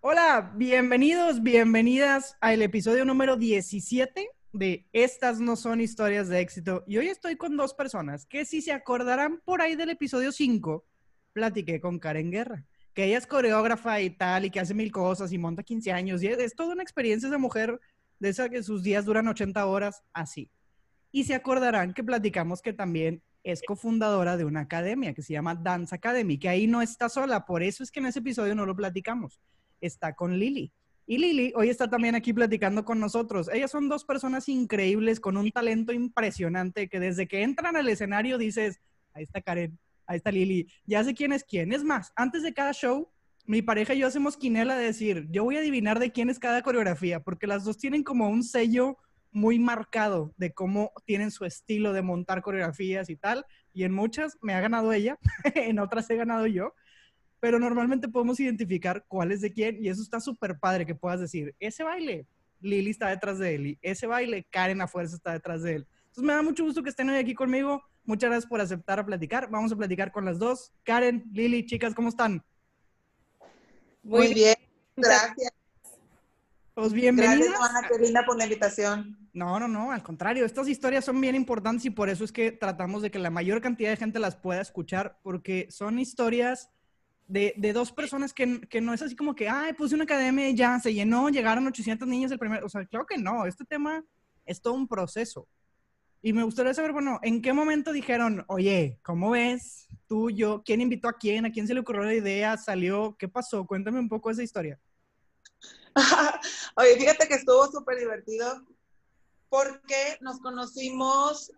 Hola, bienvenidos, bienvenidas al episodio número 17 de Estas no son historias de éxito. Y hoy estoy con dos personas que si se acordarán por ahí del episodio 5, platiqué con Karen Guerra, que ella es coreógrafa y tal, y que hace mil cosas y monta 15 años. Y es, toda una experiencia esa mujer, de esa que sus días duran 80 horas, así. Y se acordarán que platicamos que también es cofundadora de una academia que se llama Dance Academy, que ahí no está sola, por eso es que en ese episodio no lo platicamos está con Lili. Y Lili hoy está también aquí platicando con nosotros. Ellas son dos personas increíbles con un talento impresionante que desde que entran al escenario dices, ahí está Karen, ahí está Lili, ya sé quién es quién. Es más, antes de cada show, mi pareja y yo hacemos quinela de decir, yo voy a adivinar de quién es cada coreografía, porque las dos tienen como un sello muy marcado de cómo tienen su estilo de montar coreografías y tal. Y en muchas me ha ganado ella, en otras he ganado yo pero normalmente podemos identificar cuál es de quién y eso está súper padre que puedas decir, ese baile, Lili está detrás de él y ese baile, Karen a fuerza está detrás de él. Entonces me da mucho gusto que estén hoy aquí conmigo. Muchas gracias por aceptar a platicar. Vamos a platicar con las dos. Karen, Lili, chicas, ¿cómo están? Muy, bien, gracias. Pues bienvenidas. Gracias, Ana, qué linda por la invitación. No, no, no, al contrario, estas historias son bien importantes y por eso es que tratamos de que la mayor cantidad de gente las pueda escuchar, porque son historias de, de dos personas que, que, no es así como que, ay, puse una academia ya se llenó, llegaron 800 niños el primer, o sea, claro que no, este tema es todo un proceso. Y me gustaría saber, bueno, ¿en qué momento dijeron, oye, ¿cómo ves? Tú, yo, ¿quién invitó a quién? ¿A quién se le ocurrió la idea? ¿Salió? ¿Qué pasó? Cuéntame un poco esa historia. oye, fíjate que estuvo súper divertido porque nos conocimos,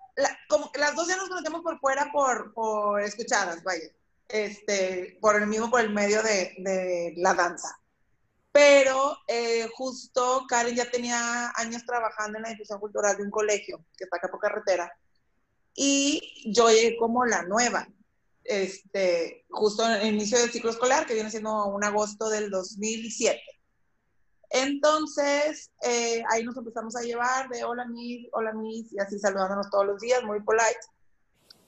como las dos ya nos conocemos por fuera por, por escuchadas, vaya este, por el mismo, por el medio de, de la danza. Pero eh, justo Karen ya tenía años trabajando en la difusión cultural de un colegio que está acá por carretera. Y yo llegué como la nueva, este, justo en el inicio del ciclo escolar, que viene siendo un agosto del 2007. Entonces, eh, ahí nos empezamos a llevar de hola Miss, hola Miss, y así saludándonos todos los días, muy polite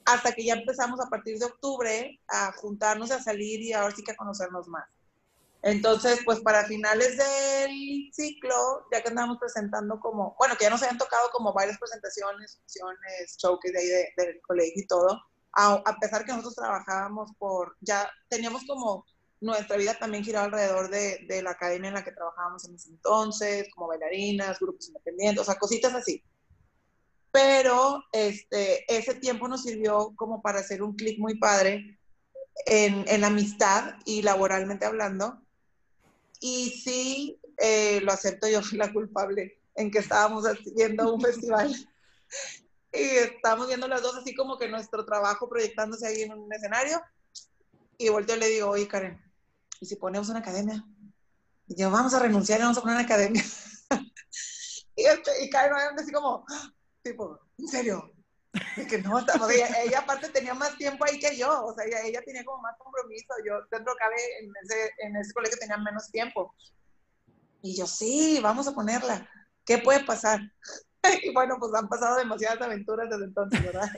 hasta que ya empezamos a partir de octubre a juntarnos, a salir y ahora sí que a conocernos más. Entonces, pues para finales del ciclo, ya que andábamos presentando como, bueno, que ya nos habían tocado como varias presentaciones, funciones, showcase de ahí del colegio y todo, a, a, pesar que nosotros trabajábamos por, ya teníamos como nuestra vida también giraba alrededor de, de la academia en la que trabajábamos en ese entonces, como bailarinas, grupos independientes, o sea, cositas así pero este, ese tiempo nos sirvió como para hacer un clic muy padre en, en, amistad y laboralmente hablando. Y sí, eh, lo acepto, yo fui la culpable en que estábamos haciendo un festival y estábamos viendo las dos así como que nuestro trabajo proyectándose ahí en un escenario. Y volteo y le digo, oye Karen, ¿y si ponemos una academia? Y yo, vamos a renunciar y vamos a poner una academia. y, este, y Karen así como, tipo, ¿en serio? que no, ella, ella, aparte tenía más tiempo ahí que yo, o sea, ella, ella tenía como más compromiso, yo dentro cabe en ese, en ese colegio tenía menos tiempo. Y yo, sí, vamos a ponerla, ¿qué puede pasar? y bueno, pues han pasado demasiadas aventuras desde entonces, ¿verdad?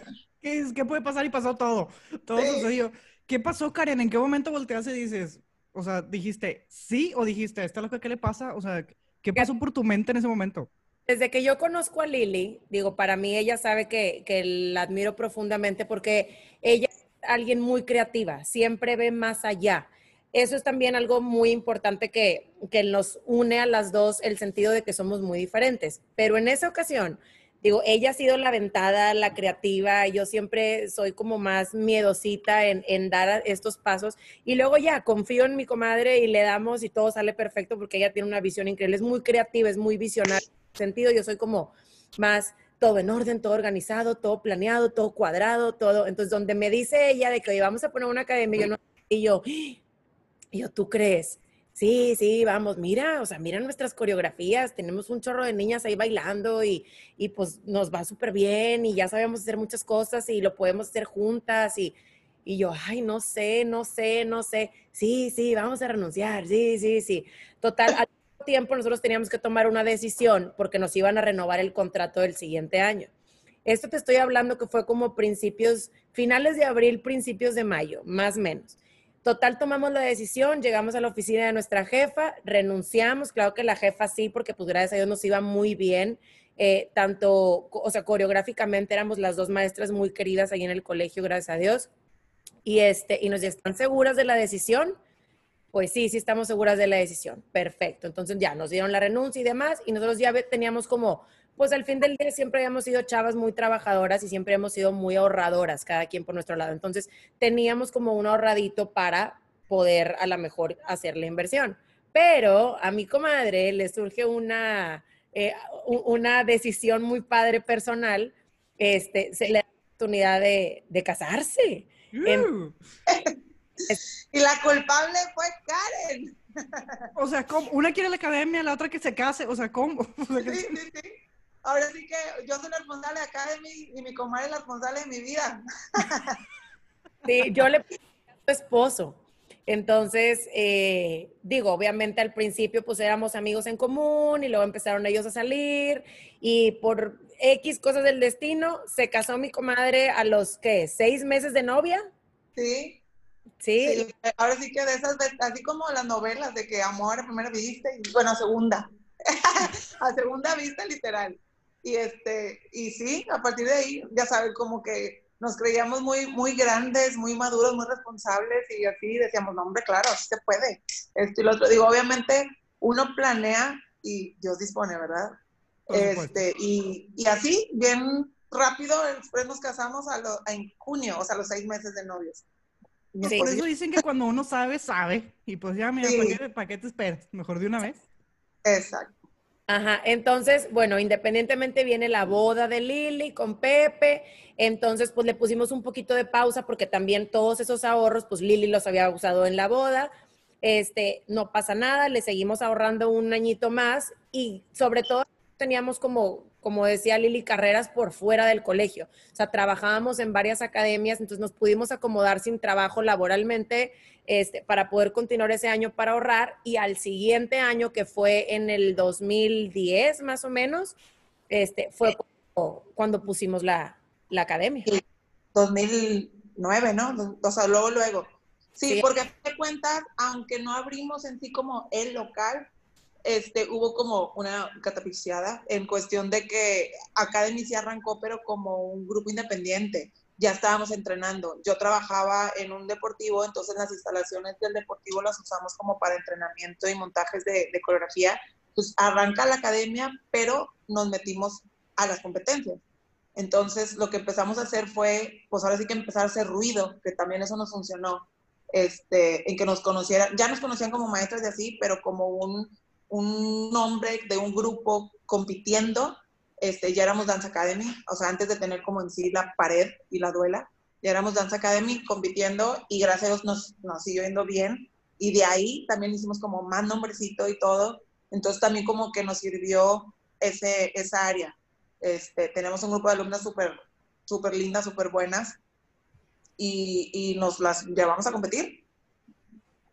¿Qué, ¿Qué, puede pasar? Y pasó todo, todo sucedió. ¿Qué pasó, Karen? ¿En qué momento volteas y dices, o sea, dijiste sí o dijiste, ¿esta es lo que le pasa? O sea, ¿qué pasó por tu mente en ese momento? Desde que yo conozco a Lili, digo, para mí ella sabe que, la admiro profundamente porque ella es alguien muy creativa, siempre ve más allá. Eso es también algo muy importante que, que nos une a las dos, el sentido de que somos muy diferentes. Pero en esa ocasión, digo, ella ha sido la aventada, la creativa, yo siempre soy como más miedosita en, en, dar estos pasos y luego ya confío en mi comadre y le damos y todo sale perfecto porque ella tiene una visión increíble, es muy creativa, es muy visionaria sentido, yo soy como más todo en orden, todo organizado, todo planeado, todo cuadrado, todo. Entonces, donde me dice ella de que vamos a poner una academia, yo no, y yo, y yo, ¿tú crees? Sí, sí, vamos, mira, o sea, mira nuestras coreografías, tenemos un chorro de niñas ahí bailando y, y pues nos va súper bien y ya sabemos hacer muchas cosas y lo podemos hacer juntas y, y yo, ay, no sé, no sé, no sé, sí, sí, vamos a renunciar, sí, sí, sí. Total, tiempo nosotros teníamos que tomar una decisión porque nos iban a renovar el contrato del siguiente año. Esto te estoy hablando que fue como principios, finales de abril, principios de mayo, más o menos. Total, tomamos la decisión, llegamos a la oficina de nuestra jefa, renunciamos, claro que la jefa sí, porque pues gracias a Dios nos iba muy bien, eh, tanto, o sea, coreográficamente éramos las dos maestras muy queridas ahí en el colegio, gracias a Dios, y, este, y nos están seguras de la decisión, pues sí, sí estamos seguras de la decisión, perfecto, entonces ya nos dieron la renuncia y demás, y nosotros ya teníamos como pues al fin del día siempre habíamos sido chavas muy trabajadoras y siempre hemos sido muy ahorradoras, cada quien por nuestro lado. Entonces teníamos como un ahorradito para poder a lo mejor hacer la inversión. Pero a mi comadre le surge una, eh, una decisión muy padre personal, este, se le da la oportunidad de, casarse. Uh. y la culpable fue Karen. O sea, ¿cómo? una quiere la academia, la otra que se case, o sea, ¿cómo? sí, sí, sí. Ahora sí que yo soy la responsable de mí y mi comadre es la responsable de mi vida. Sí, yo le a su esposo. Entonces, eh, digo, obviamente al principio pues éramos amigos en común y luego empezaron ellos a salir y por X cosas del destino se casó mi comadre a los, ¿qué? ¿Seis meses de novia? Sí. Sí. ahora sí que de esas, así como las novelas de que amor a primera vista y bueno, a segunda. a segunda vista literal. Y, este, y sí, a partir de ahí, ya saben, como que nos creíamos muy, muy grandes, muy maduros, muy responsables y así decíamos, no, hombre, claro, así se puede. Esto y lo otro. Digo, obviamente uno planea y Dios dispone, ¿verdad? Este, y, y, así, bien rápido, después nos casamos a lo, en junio, o sea, los seis meses de novios. Por eso dicen que cuando uno sabe, sabe. Y pues ya, mira, ¿para, qué, te esperas? Mejor de una vez. Exacto. Ajá, entonces, bueno, independientemente viene la boda de Lili con Pepe, entonces pues le pusimos un poquito de pausa porque también todos esos ahorros, pues Lili los había usado en la boda, este, no pasa nada, le seguimos ahorrando un añito más y sobre todo teníamos como, como decía Lili, carreras por fuera del colegio, o sea, trabajábamos en varias academias, entonces nos pudimos acomodar sin trabajo laboralmente este, para poder continuar ese año para ahorrar y al siguiente año, que fue en el 2010 más o menos, este, fue cuando, pusimos la, la academia. 2009, ¿no? O sea, luego, luego. Sí, porque te cuentas, aunque no abrimos en sí como el local, este, hubo como una catapiciada en cuestión de que Academy se arrancó, pero como un grupo independiente ya estábamos entrenando. Yo trabajaba en un deportivo, entonces las instalaciones del deportivo las usamos como para entrenamiento y montajes de, coreografía. Pues arranca la academia, pero nos metimos a las competencias. Entonces lo que empezamos a hacer fue, pues ahora sí que empezar a hacer ruido, que también eso nos funcionó, este, en que nos conocieran, ya nos conocían como maestras de así, pero como un, un nombre de un grupo compitiendo este, ya éramos Dance Academy, o sea, antes de tener como en sí la pared y la duela, ya éramos Dance Academy compitiendo y gracias a Dios nos, nos siguió yendo bien. Y de ahí también hicimos como más nombrecito y todo. Entonces también como que nos sirvió ese, esa área. Este, tenemos un grupo de alumnas súper súper lindas, súper buenas y, y, nos las llevamos a competir.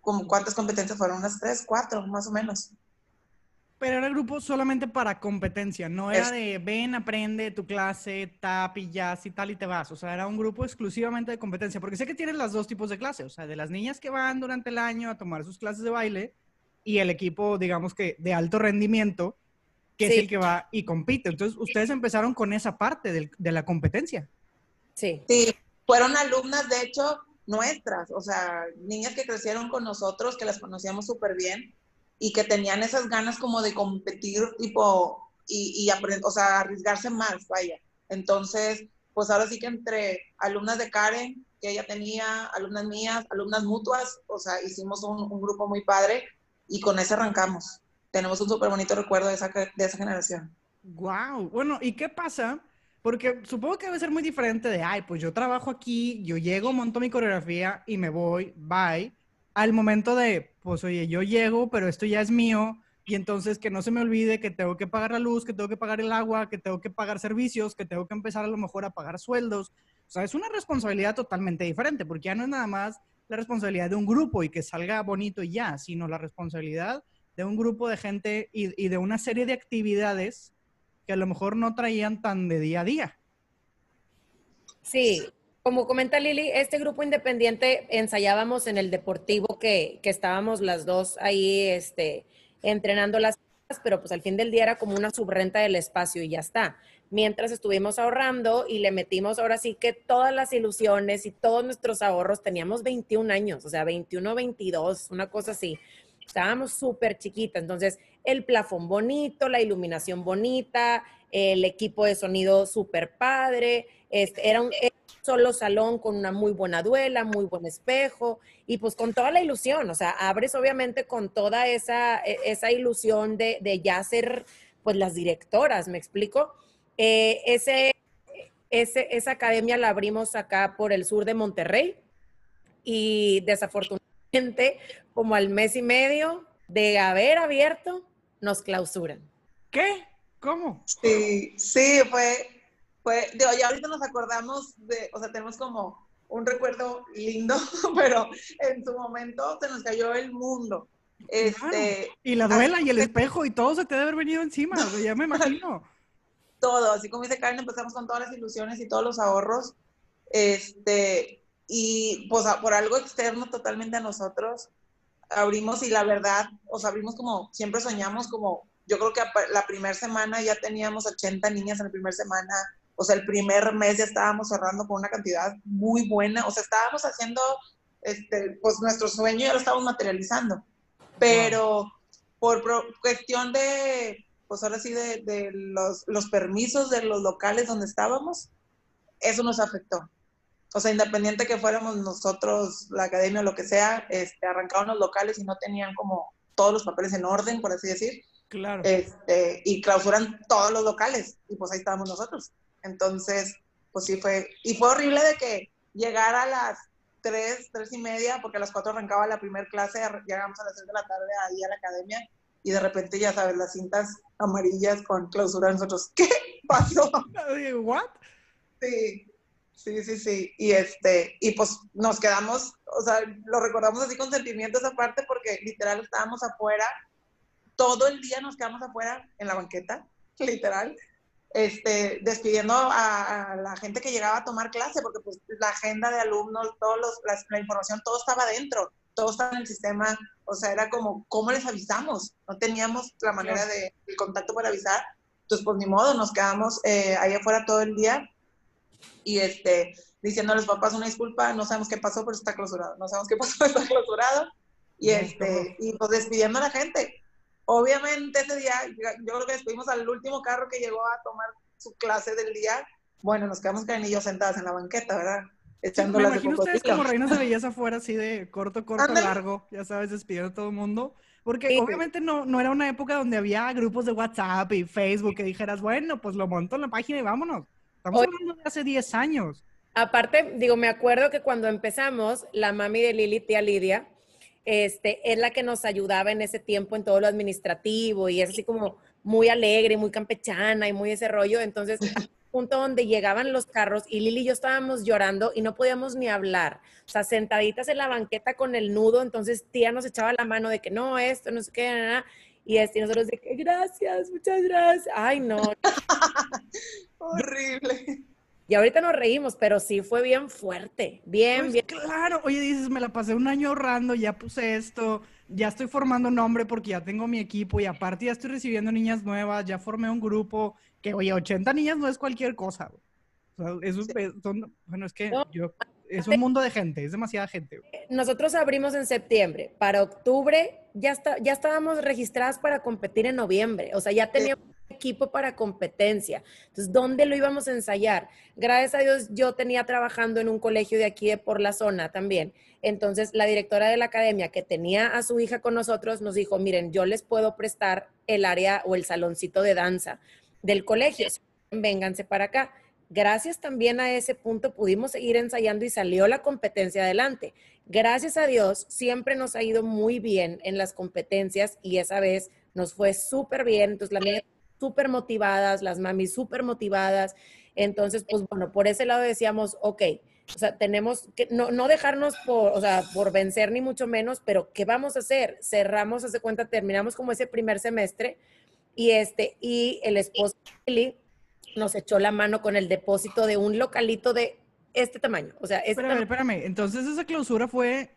¿Cuántas competencias fueron? Unas tres, cuatro, más o menos. Pero era el grupo solamente para competencia, no era de ven, aprende tu clase, tap y jazz y tal y te vas. O sea, era un grupo exclusivamente de competencia, porque sé que tienen los dos tipos de clases, o sea, de las niñas que van durante el año a tomar sus clases de baile y el equipo, digamos que de alto rendimiento, que es el que va y compite. Entonces, ustedes empezaron con esa parte de la competencia. Sí. Sí, fueron alumnas, de hecho, nuestras, o sea, niñas que crecieron con nosotros, que las conocíamos súper bien y que tenían esas ganas como de competir tipo y, y aprender, o sea, arriesgarse más, vaya. Entonces, pues ahora sí que entre alumnas de Karen, que ella tenía, alumnas mías, alumnas mutuas, o sea, hicimos un, un grupo muy padre y con ese arrancamos. Tenemos un súper bonito recuerdo de esa, de esa generación. Wow, bueno, ¿y qué pasa? Porque supongo que debe ser muy diferente de, ay, pues yo trabajo aquí, yo llego, monto mi coreografía y me voy, bye al momento de, pues oye, yo llego, pero esto ya es mío, y entonces que no se me olvide que tengo que pagar la luz, que tengo que pagar el agua, que tengo que pagar servicios, que tengo que empezar a lo mejor a pagar sueldos. O sea, es una responsabilidad totalmente diferente, porque ya no es nada más la responsabilidad de un grupo y que salga bonito y ya, sino la responsabilidad de un grupo de gente y, y de una serie de actividades que a lo mejor no traían tan de día a día. Sí, como comenta Lili, este grupo independiente ensayábamos en el deportivo que, que estábamos las dos ahí este, entrenando las pero pues al fin del día era como una subrenta del espacio y ya está. Mientras estuvimos ahorrando y le metimos ahora sí que todas las ilusiones y todos nuestros ahorros, teníamos 21 años, o sea, 21, 22, una cosa así. Estábamos súper chiquitas, entonces el plafón bonito, la iluminación bonita, el equipo de sonido súper padre, este, era un solo salón con una muy buena duela, muy buen espejo y pues con toda la ilusión, o sea, abres obviamente con toda esa, e, esa ilusión de, de ya ser pues las directoras, ¿me explico? Eh, ese, ese, esa academia la abrimos acá por el sur de Monterrey y desafortunadamente como al mes y medio de haber abierto, nos clausuran. ¿Qué? ¿Cómo? Sí, sí, fue, fue, digo, ya ahorita nos acordamos de, o sea, tenemos como un recuerdo lindo, pero en su momento se nos cayó el mundo. Este, Y la duela y el espejo y todo se te debe haber venido encima, ya me imagino. Todo, así como dice Karen, empezamos con todas las ilusiones y todos los ahorros, este, y pues por algo externo totalmente a nosotros, abrimos y la verdad, o sea, abrimos como, siempre soñamos como, yo creo que la primera semana ya teníamos 80 niñas en la primera semana, o sea, el primer mes ya estábamos cerrando con una cantidad muy buena. O sea, estábamos haciendo, este, pues nuestro sueño ya lo estábamos materializando. Pero por cuestión de, pues ahora sí, de, de los, los, permisos de los locales donde estábamos, eso nos afectó. O sea, independiente que fuéramos nosotros, la academia o lo que sea, este, arrancaron los locales y no tenían como todos los papeles en orden, por así decir. Claro. Este, y clausuran todos los locales. Y pues ahí estábamos nosotros. Entonces, pues sí fue, y fue horrible de que llegara a las 3, 3 y media, porque a las 4 arrancaba la primera clase, llegamos a las 6 de la tarde ahí a la academia, y de repente, ya sabes, las cintas amarillas con clausura, nosotros, ¿qué pasó? ¿What? Sí, sí, sí, sí, y este, y pues nos quedamos, o sea, lo recordamos así con sentimientos aparte, porque literal estábamos afuera, todo el día nos quedamos afuera en la banqueta, literal, este, despidiendo a, la gente que llegaba a tomar clase, porque pues la agenda de alumnos, todos los, la, información, todo estaba dentro, todo estaba en el sistema, o sea, era como, ¿cómo les avisamos? No teníamos la manera de, el contacto para avisar, entonces pues ni modo, nos quedamos eh, ahí afuera todo el día y este, diciendo a los papás una disculpa, no sabemos qué pasó, pero está clausurado, no sabemos qué pasó, está clausurado, y este, y pues despidiendo a la gente, Obviamente ese día, yo creo que despedimos al último carro que llegó a tomar su clase del día. Bueno, nos quedamos Karen y yo sentadas en la banqueta, ¿verdad? Echando Me imagino ustedes como reinas de belleza afuera así de corto, corto, largo, ya sabes, despidiendo a todo el mundo. Porque obviamente no, no era una época donde había grupos de WhatsApp y Facebook que dijeras, bueno, pues lo monto en la página y vámonos. Estamos hablando de hace 10 años. Aparte, digo, me acuerdo que cuando empezamos, la mami de Lili, tía Lidia, este, es la que nos ayudaba en ese tiempo en todo lo administrativo y es así como muy alegre, muy campechana y muy ese rollo. Entonces, punto donde llegaban los carros y Lili y yo estábamos llorando y no podíamos ni hablar. O sea, sentaditas en la banqueta con el nudo, entonces tía nos echaba la mano de que no, esto, no sé qué, nada. Y, este, nosotros de que gracias, muchas gracias. Ay, no. Horrible. Y ahorita nos reímos, pero sí fue bien fuerte, bien, pues bien. Claro, oye, dices, me la pasé un año ahorrando, ya puse esto, ya estoy formando nombre porque ya tengo mi equipo y aparte ya estoy recibiendo niñas nuevas, ya formé un grupo, que oye, 80 niñas no es cualquier cosa. O sea, bueno, es que yo, es un mundo de gente, es demasiada gente. Nosotros abrimos en septiembre, para octubre ya, está, ya estábamos registradas para competir en noviembre, o sea, ya teníamos equipo para competencia. Entonces, ¿dónde lo íbamos a ensayar? Gracias a Dios, yo tenía trabajando en un colegio de aquí de por la zona también. Entonces, la directora de la academia que tenía a su hija con nosotros nos dijo, miren, yo les puedo prestar el área o el saloncito de danza del colegio. Vénganse para acá. Gracias también a ese punto pudimos seguir ensayando y salió la competencia adelante. Gracias a Dios, siempre nos ha ido muy bien en las competencias y esa vez nos fue súper bien. Entonces, la niña súper motivadas, las mamis súper motivadas. Entonces, pues bueno, por ese lado decíamos, ok, o sea, tenemos que no, no, dejarnos por, o sea, por vencer ni mucho menos, pero ¿qué vamos a hacer? Cerramos, hace cuenta, terminamos como ese primer semestre y este, y el esposo Lili nos echó la mano con el depósito de un localito de este tamaño. O sea, este Espérame, espérame. Entonces esa clausura fue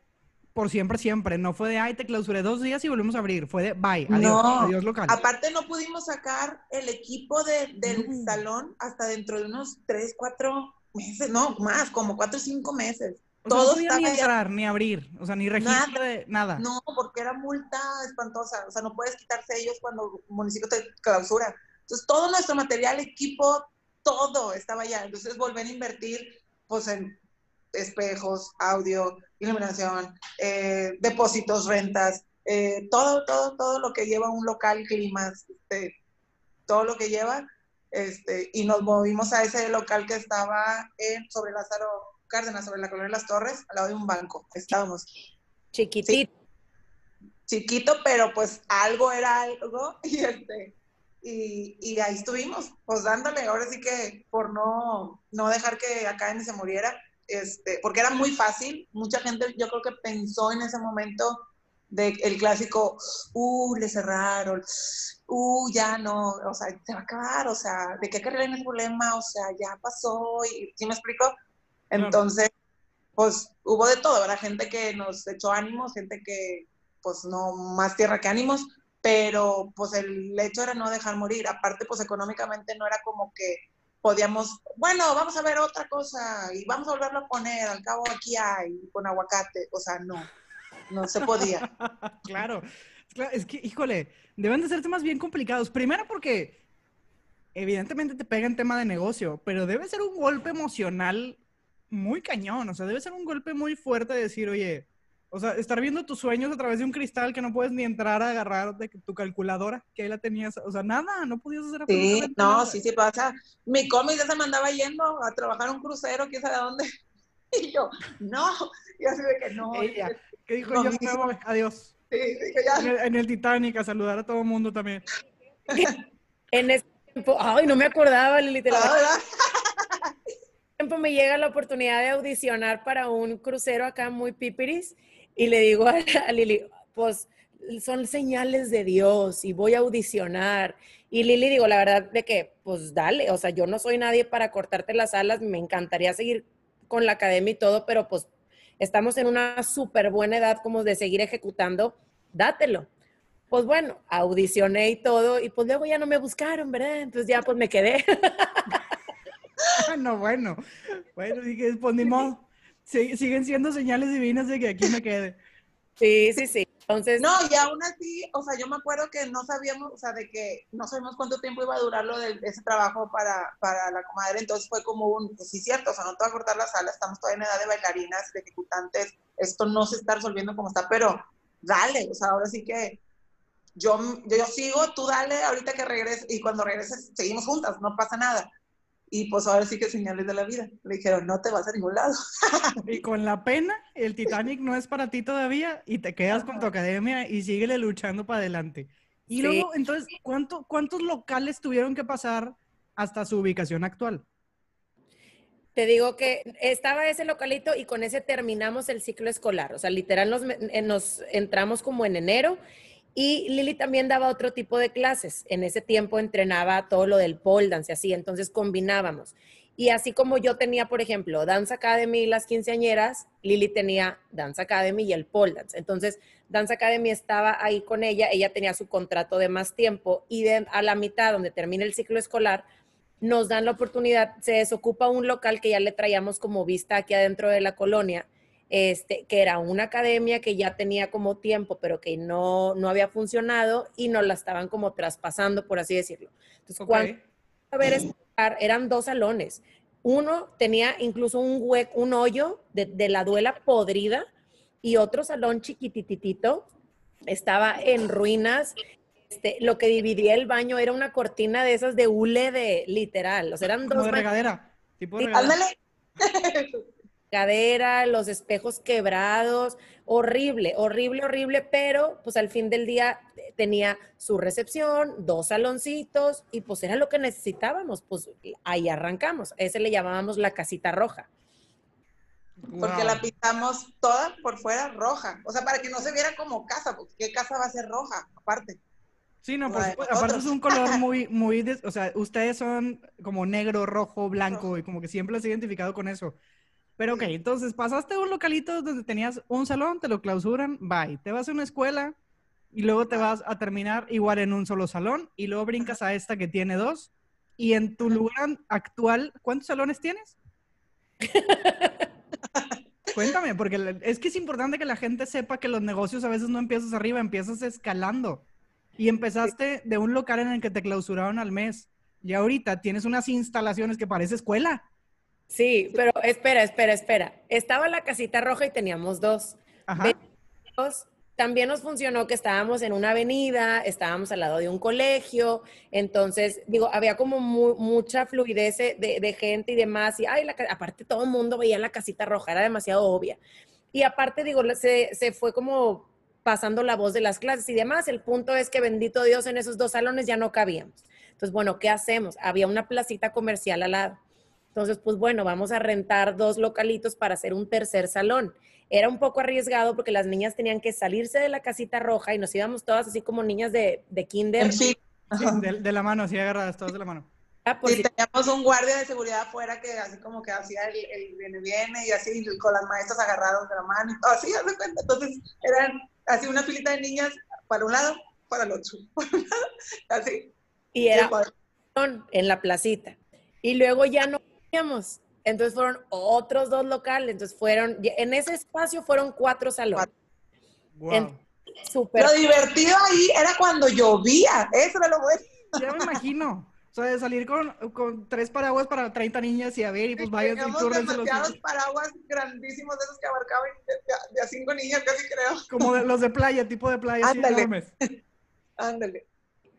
por siempre, siempre. No fue de, ay, te clausuré dos días y volvemos a abrir. Fue de, bye, adiós, No. adiós local. Aparte no pudimos sacar el equipo de- del No. salón hasta dentro de unos tres, cuatro meses, no, más, como cuatro o cinco meses. O sea, todo no podía ni estaba ya- entrar, ni abrir. O sea, ni registro Nada. de nada. No, porque era multa espantosa, o sea, no puedes quitar sellos cuando el municipio te clausura. Entonces, todo nuestro material, equipo, todo estaba allá. Entonces, volver a invertir, pues, en espejos, audio, iluminación, eh, depósitos, rentas, eh, todo, todo, todo lo que lleva un local, climas, este, todo lo que lleva, este, y nos movimos a ese local que estaba en, sobre Lázaro Cárdenas, sobre la colonia de las Torres, al lado de un banco. Estábamos Chiquitito. chiquito, pero pues algo era algo y este y, y ahí estuvimos, pues dándole, ahora sí que por no, no dejar que Academy se muriera, este, porque era muy fácil, mucha gente yo creo que pensó en ese momento de el clásico, uh, le cerraron, uh, ya no, o sea, se va a acabar, o sea, ¿de qué carrera en ese problema? O sea, ya pasó, y ¿sí me explico? Entonces, pues hubo de todo, ¿verdad? Gente que nos echó ánimos, gente que pues no más tierra que ánimos, pero pues el hecho era no dejar morir. Aparte, pues económicamente no era como que podíamos, bueno, vamos a ver otra cosa y vamos a volverlo a poner, al cabo aquí hay, con aguacate, o sea, no, no se podía. claro. Es que, híjole, deben de ser temas bien complicados. Primero porque evidentemente te pega en tema de negocio, pero debe ser un golpe emocional muy cañón. O sea, debe ser un golpe muy fuerte de decir, oye, o sea, estar viendo tus sueños a través de un cristal que no puedes ni entrar a agarrar de tu calculadora, que ahí la tenías. O sea, nada, no podías hacer Sí, no, nada. sí, sí pasa. Mi cómic ya se me andaba yendo a trabajar un crucero, quién sabe dónde. Y yo, no, y así de que no. Ella, que dijo, No, yo sí, me sí. voy, adiós. Sí, dije, ya. En el, en el Titanic, a saludar a todo el mundo también. En ese tiempo, ay, no me acordaba, Lili, te lo Ah, ¿verdad? tiempo me llega la oportunidad de audicionar para un crucero acá muy pipiris y le digo a, a Lili, pues son señales de Dios y voy a audicionar. Y Lili, digo, la verdad de que, pues dale, o sea, yo no soy nadie para cortarte las alas, me encantaría seguir con la academia y todo, pero pues estamos en una súper buena edad como de seguir ejecutando, dátelo. Pues bueno, audicioné y todo, y pues luego ya no me buscaron, ¿verdad? Entonces ya pues me quedé. No, bueno. Bueno, dije, pues ni modo. Sí, siguen siendo señales divinas de que aquí me quede. Sí, sí, sí. Entonces, No, y aún así, o sea, yo me acuerdo que no sabíamos, o sea, de que no sabíamos cuánto tiempo iba a durar lo de ese trabajo para, para la comadre, entonces fue como un, pues sí, cierto, o sea, no te va a cortar la sala, estamos todavía en edad de bailarinas, de ejecutantes, esto no se está resolviendo como está, pero dale, o sea, ahora sí que yo, yo, yo sigo, tú dale, ahorita que regreses, y cuando regreses seguimos juntas, no pasa nada. Y pues ahora sí que señales de la vida. Le dijeron, no te vas a ningún lado. Y con la pena, el Titanic no es para ti todavía y te quedas con tu academia y síguele luchando para adelante. Y Sí. luego, entonces, ¿cuánto, ¿cuántos locales tuvieron que pasar hasta su ubicación actual? te digo que estaba ese localito y con ese terminamos el ciclo escolar. O sea, literal nos, eh, nos entramos como en enero y Lili también daba otro tipo de clases. En ese tiempo entrenaba todo lo del pole dance así, entonces combinábamos. Y así como yo tenía, por ejemplo, Dance Academy y las quinceañeras, Lili tenía Dance Academy y el pole dance. Entonces, Dance Academy estaba ahí con ella, ella tenía su contrato de más tiempo y de, a la mitad, donde termina el ciclo escolar, nos dan la oportunidad, se desocupa un local que ya le traíamos como vista aquí adentro de la colonia, este, que era una academia que ya tenía como tiempo, pero que no, no había funcionado y nos la estaban como traspasando, por así decirlo. Entonces, Ok. cuando a ver lugar, eran dos salones. Uno tenía incluso un hueco, un hoyo de, de la duela podrida y otro salón chiquititito estaba en ruinas. Este, lo que dividía el baño era una cortina de esas de hule de literal. O sea, eran Como dos de regadera. Tipo de Sí, regadera. Ándale. cadera, los espejos quebrados, horrible, horrible, horrible, pero pues al fin del día eh, tenía su recepción, dos saloncitos y pues era lo que necesitábamos, pues ahí arrancamos, ese le llamábamos la casita roja. Porque Wow. la pintamos toda por fuera roja. O sea, para que no se viera como casa, porque ¿qué casa va a ser roja? Aparte. Sí, no, por la de supuesto. Aparte es un color muy, muy, des- o sea, ustedes son como negro, rojo, blanco y como que siempre los he identificado con eso. Pero ok, entonces pasaste de un localito donde tenías un salón, te lo clausuran, bye. Te vas a una escuela y luego te vas a terminar igual en un solo salón y luego brincas a esta que tiene dos. Y en tu lugar actual, ¿cuántos salones tienes? Cuéntame, porque es que es importante que la gente sepa que los negocios a veces no empiezas arriba, empiezas escalando. Y empezaste de un local en el que te clausuraron al mes. Y ahorita tienes unas instalaciones que parece escuela. Sí, pero espera, espera, espera. Estaba la casita roja y teníamos dos. Ajá. También nos funcionó que estábamos en una avenida, estábamos al lado de un colegio, entonces, digo, había como mu- mucha fluidez de, de gente y demás, y ay, la aparte todo el mundo veía la casita roja, era demasiado obvia. Y aparte, digo, se, se fue como pasando la voz de las clases y demás. El punto es que, bendito Dios, en esos dos salones ya no cabíamos. Entonces, bueno, ¿qué hacemos? Había una placita comercial al lado. Entonces, pues bueno, vamos a rentar dos localitos para hacer un tercer salón. Era un poco arriesgado porque las niñas tenían que salirse de la casita roja y nos íbamos todas así como niñas de, de kinder. Sí, de, de la mano, así agarradas, todas de la mano. Ah, Y si- teníamos un guardia de seguridad afuera que así como que hacía el, el viene viene y así con las maestras agarradas de la mano y todo así, cuenta. Entonces eran así una filita de niñas para un lado, para el otro, para un lado, así. y era en la placita. Y luego ya no teníamos. Entonces fueron otros dos locales. Entonces fueron, en ese espacio fueron cuatro salones. Wow. En- Súper. Lo divertido ahí era cuando llovía, eso era lo bueno. Ya me imagino. O sea, de salir con, con tres paraguas para 30 niñas y a ver, y pues vayan y los demasiados paraguas grandísimos de esos que abarcaban de, de- de a cinco niñas casi creo. Como de- los de playa, tipo de playa. Ándale. Ándale.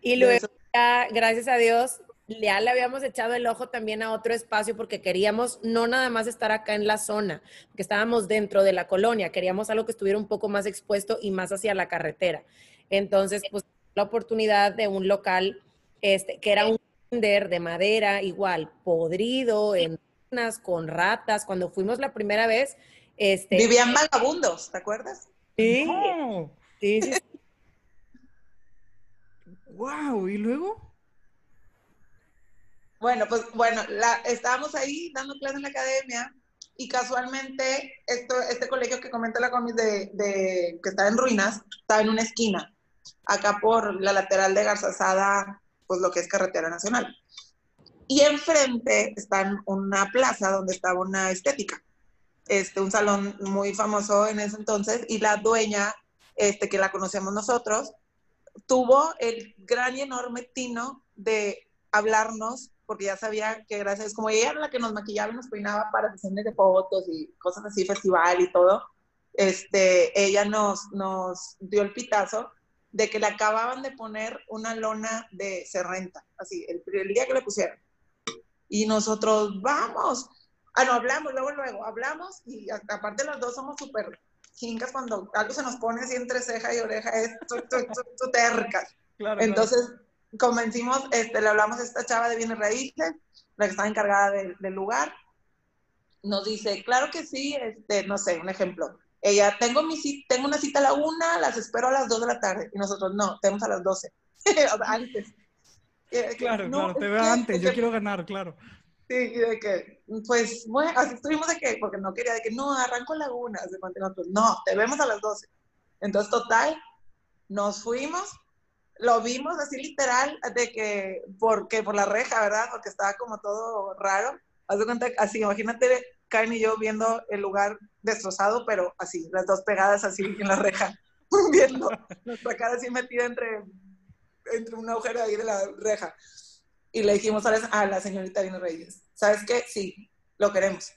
Y luego ya, gracias a Dios, ya le habíamos echado el ojo también a otro espacio porque queríamos no nada más estar acá en la zona, que estábamos dentro de la colonia, queríamos algo que estuviera un poco más expuesto y más hacia la carretera. Entonces, pues la oportunidad de un local este, que era un kinder de madera igual, podrido, en ruinas, con ratas. Cuando fuimos la primera vez, este, Vivían vagabundos, ¿te acuerdas? sí, No. sí, sí, sí. Wow, ¿y luego? Bueno, pues bueno, la, estábamos ahí dando clases en la academia y casualmente esto, este colegio que comenta la comis de, de- que está en ruinas, estaba en una esquina, acá por la lateral de Garzazada, pues lo que es carretera nacional. Y enfrente está una plaza donde estaba una estética, este, un salón muy famoso en ese entonces, y la dueña, este, que la conocemos nosotros, tuvo el gran y enorme tino de hablarnos, porque ya sabía que gracias, como ella era la que nos maquillaba y nos peinaba para sesiones de fotos y cosas así, festival y todo, este, ella nos, nos dio el pitazo de que le acababan de poner una lona de se renta, así, el, el día que le pusieron. Y nosotros, vamos. Ah, no, hablamos, luego, luego, hablamos y aparte los dos somos súper jincas cuando algo se nos pone así entre ceja y oreja, es tu, tu, tu tercas. Claro, Entonces, convencimos, este, le hablamos a esta chava de bienes raíces, la que estaba encargada del, del lugar. Nos dice, claro que sí, este, no sé, un ejemplo. Ella, tengo, mi, tengo una cita a la una, las espero a las dos de la tarde. Y nosotros, no, tenemos a las doce. Antes. De claro, "No, claro, te veo antes, es yo que quiero ganar, claro. Sí, y de que, pues, bueno, así estuvimos de que, porque no quería, de que, no, arranco laguna, de no, te vemos a las 12. Entonces, total, nos fuimos, lo vimos así literal, de que, porque, por la reja, ¿verdad? Porque estaba como todo raro. Haz de cuenta, así, imagínate, Karen y yo viendo el lugar destrozado, pero así, las dos pegadas así en la reja, viendo nuestra cara así metida entre, entre un agujero ahí de la reja. Y le dijimos la, a la señorita Dina Reyes, ¿sabes qué? Sí, lo queremos.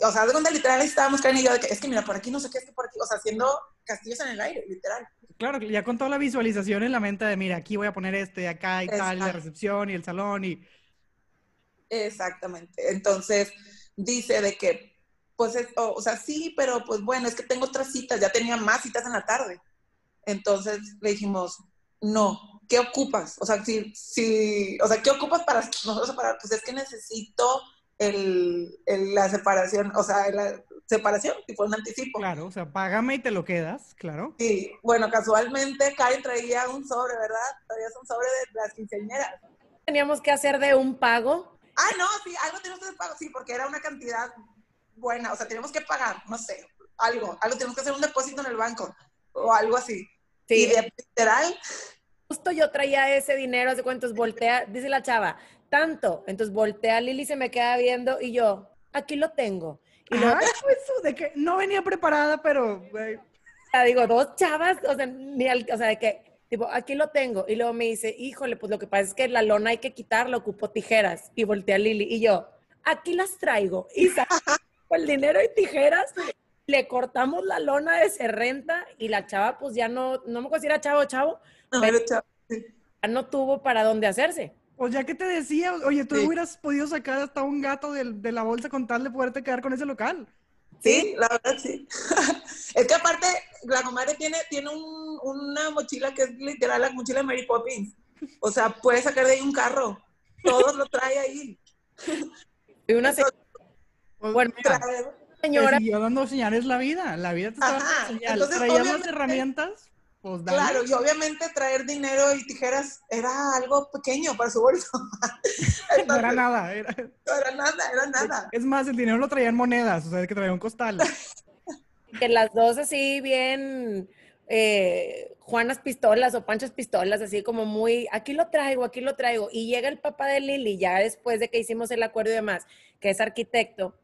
O sea, de cuenta literal estábamos Karen y yo de que es que mira, por aquí no sé qué, es que por aquí, o sea, haciendo castillos en el aire, literal. Claro, ya con toda la visualización en la mente de, mira, aquí voy a poner esto y acá y tal, y la Exacto. recepción y el salón y... Exactamente. Entonces, dice de que, pues, es- o, o sea, sí, pero pues bueno, es que tengo otras citas, ya tenía más citas en la tarde. Entonces le dijimos, no, ¿qué ocupas? O sea, si, si, o sea, ¿qué ocupas para nosotros separar? Pues es que necesito el, el- la separación, o sea, la separación, tipo un anticipo. Claro, o sea, págame y te lo quedas, claro. Sí, bueno, casualmente Karen traía un sobre, ¿verdad? Traías un sobre de las quinceañeras. Teníamos que hacer de un pago Ah, no, sí, algo tiene usted de pago, sí, porque era una cantidad buena, o sea, tenemos que pagar, no sé, algo, algo, tenemos que hacer un depósito en el banco o algo así. Sí. Y de literal. Justo yo traía ese dinero, hace cuántos voltea, dice la chava, tanto. Entonces voltea Lili, se me queda viendo y yo, aquí lo tengo. Y luego, eso de que no venía preparada, pero, güey. Digo, dos chavas, o sea, ni al, o sea, de que, tipo, aquí lo tengo. Y luego me dice, híjole, pues lo que pasa es que la lona hay que quitarla, ocupo tijeras. Y voltea a Lili. Y yo, aquí las traigo. Y saco el dinero y tijeras. Le cortamos la lona de serrenta y la chava, pues ya no, no me acuerdo si era chavo o chavo, no, pero chavo. ya no tuvo para dónde hacerse. O ya que te decía, oye, tú hubieras podido sacar hasta un gato de, de, la bolsa con tal de poderte quedar con ese local. Sí, la verdad sí. es que aparte, la comadre tiene, tiene un, una mochila que es literal la mochila de Mary Poppins. O sea, puede sacar de ahí un carro. Todos lo trae ahí. Y una señora. Bueno, señora. Te dando señales la vida. La vida te está dando señales. Traíamos herramientas pues, claro, y obviamente traer dinero y tijeras era algo pequeño para su bolso. no era nada. Era... No era nada, era nada. Es más, el dinero lo traía en monedas, o sea, que traía un costal. que las dos así bien eh, Juanas pistolas o Panchas pistolas, así como muy, aquí lo traigo, aquí lo traigo. Y llega el papá de Lili, ya después de que hicimos el acuerdo y demás, que es arquitecto,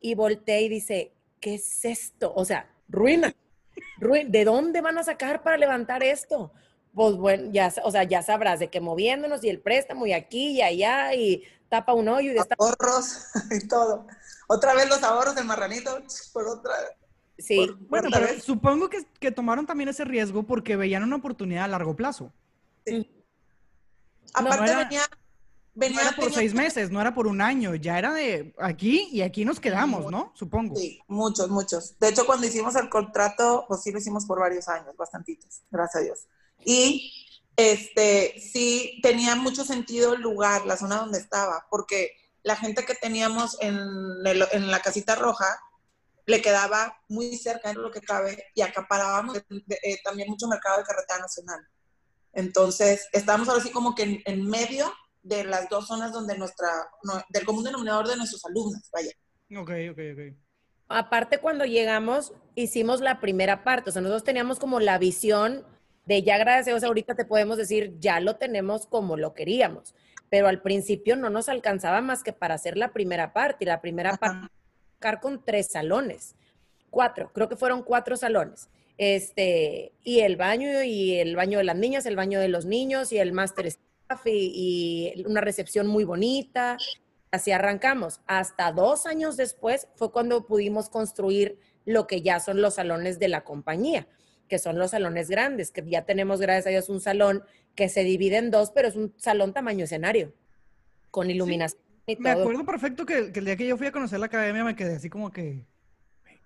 y voltea y dice, ¿qué es esto? O sea, ruina ¿de dónde van a sacar para levantar esto? Pues bueno, ya, o sea, ya sabrás de que moviéndonos y el préstamo y aquí y allá y tapa un hoyo y de ahorros y todo. Otra vez los ahorros del marranito por otra Sí. bueno, pero supongo que, que, tomaron también ese riesgo porque veían una oportunidad a largo plazo. Sí. Aparte venía no era por seis meses, no era por un año, ya era de aquí y aquí nos quedamos, ¿no? Supongo. Sí, muchos, muchos. De hecho, cuando hicimos el contrato, pues sí lo hicimos por varios años, bastantitos, gracias a Dios. Y este, sí tenía mucho sentido el lugar, la zona donde estaba, porque la gente que teníamos en, en la casita roja le quedaba muy cerca en lo que cabe y acaparábamos eh, también mucho mercado de carretera nacional. Entonces, estábamos ahora sí como que en medio de las dos zonas donde nuestra, del común denominador de nuestros alumnos, vaya. Ok, ok, ok. Aparte, cuando llegamos, hicimos la primera parte, o sea, nosotros teníamos como la visión de ya gracias a ahorita te podemos decir, ya lo tenemos como lo queríamos, pero al principio no nos alcanzaba más que para hacer la primera parte, y la primera parte, con tres salones, cuatro, creo que fueron cuatro salones este, y el baño, y el baño de las niñas, el baño de los niños, y el máster y, una recepción muy bonita. Así arrancamos. Hasta dos años después fue cuando pudimos construir lo que ya son los salones de la compañía, que son los salones grandes, que ya tenemos, gracias a Dios, un salón que se divide en dos, pero es un salón tamaño escenario, con iluminación. Y Me acuerdo perfecto que, el día que yo fui a conocer la academia me quedé así como que,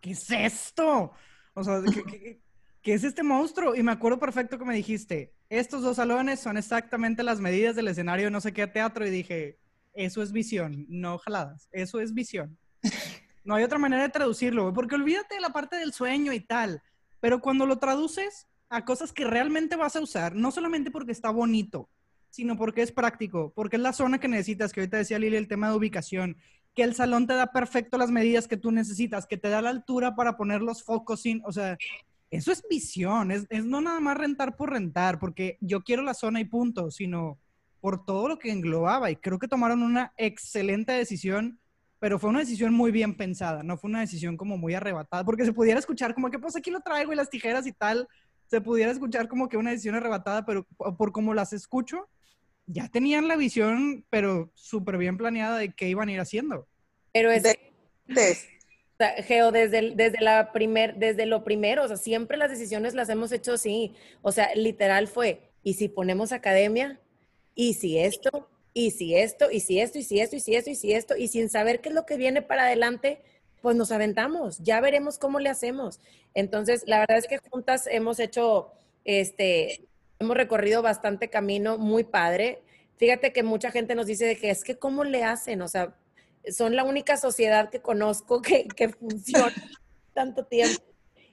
¿qué es esto? O sea, ¿qué, ¿qué es este monstruo? Y me acuerdo perfecto que me dijiste, estos dos salones son exactamente las medidas del escenario de no sé qué teatro y dije, eso es visión, no jaladas, eso es visión. No hay otra manera de traducirlo, porque olvídate de la parte del sueño y tal, pero cuando lo traduces a cosas que realmente vas a usar, no solamente porque está bonito, sino porque es práctico, porque es la zona que necesitas, que ahorita decía Lili el tema de ubicación, que el salón te da perfecto las medidas que tú necesitas, que te da la altura para poner los focos sin, o sea, eso es visión, es, no nada más rentar por rentar, porque yo quiero la zona y punto, sino por todo lo que englobaba. Y creo que tomaron una excelente decisión, pero fue una decisión muy bien pensada, no fue una decisión como muy arrebatada, porque se pudiera escuchar como que, pues aquí lo traigo y las tijeras y tal, se pudiera escuchar como que una decisión arrebatada, pero por como las escucho, ya tenían la visión, pero súper bien planeada de qué iban a ir haciendo. Pero es... De, Geo, desde, desde, la primer, desde lo primero, o sea, siempre las decisiones las hemos hecho así. O sea, literal fue, ¿y si ponemos academia? ¿Y si esto? ¿Y si esto? ¿Y si esto? ¿Y si esto? ¿Y si esto? ¿Y si esto? Y sin saber qué es lo que viene para adelante, pues nos aventamos. Ya veremos cómo le hacemos. Entonces, la verdad es que juntas hemos hecho, este, hemos recorrido bastante camino muy padre. Fíjate que mucha gente nos dice de que es que cómo le hacen, o sea, son la única sociedad que conozco que, que funciona tanto tiempo.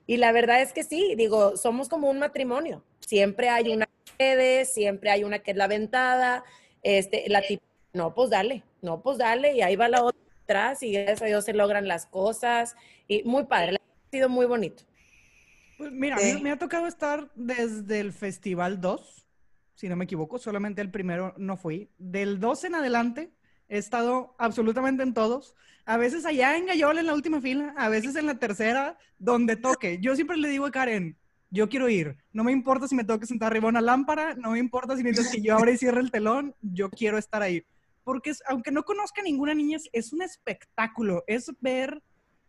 Y la verdad es que sí, digo, somos como un matrimonio. Siempre hay una que siempre hay una que es la ventada, este, la tipo, no, pues dale, no, pues dale, y ahí va la otra. atrás y gracias a Dios se logran las cosas y muy padre, ha sido muy bonito. Pues mira, me ha tocado estar desde el Festival 2, si no me equivoco, solamente el primero no fui. Del 2 en adelante he estado absolutamente en todos. A veces allá en Gayol en la última fila, a veces en la tercera, donde toque. Yo siempre le digo a Karen, yo quiero ir. No me importa si me tengo que sentar arriba una lámpara, no me importa si necesitas que yo abra y cierre el telón, yo quiero estar ahí. Porque aunque no conozca ninguna niña, es un espectáculo, es ver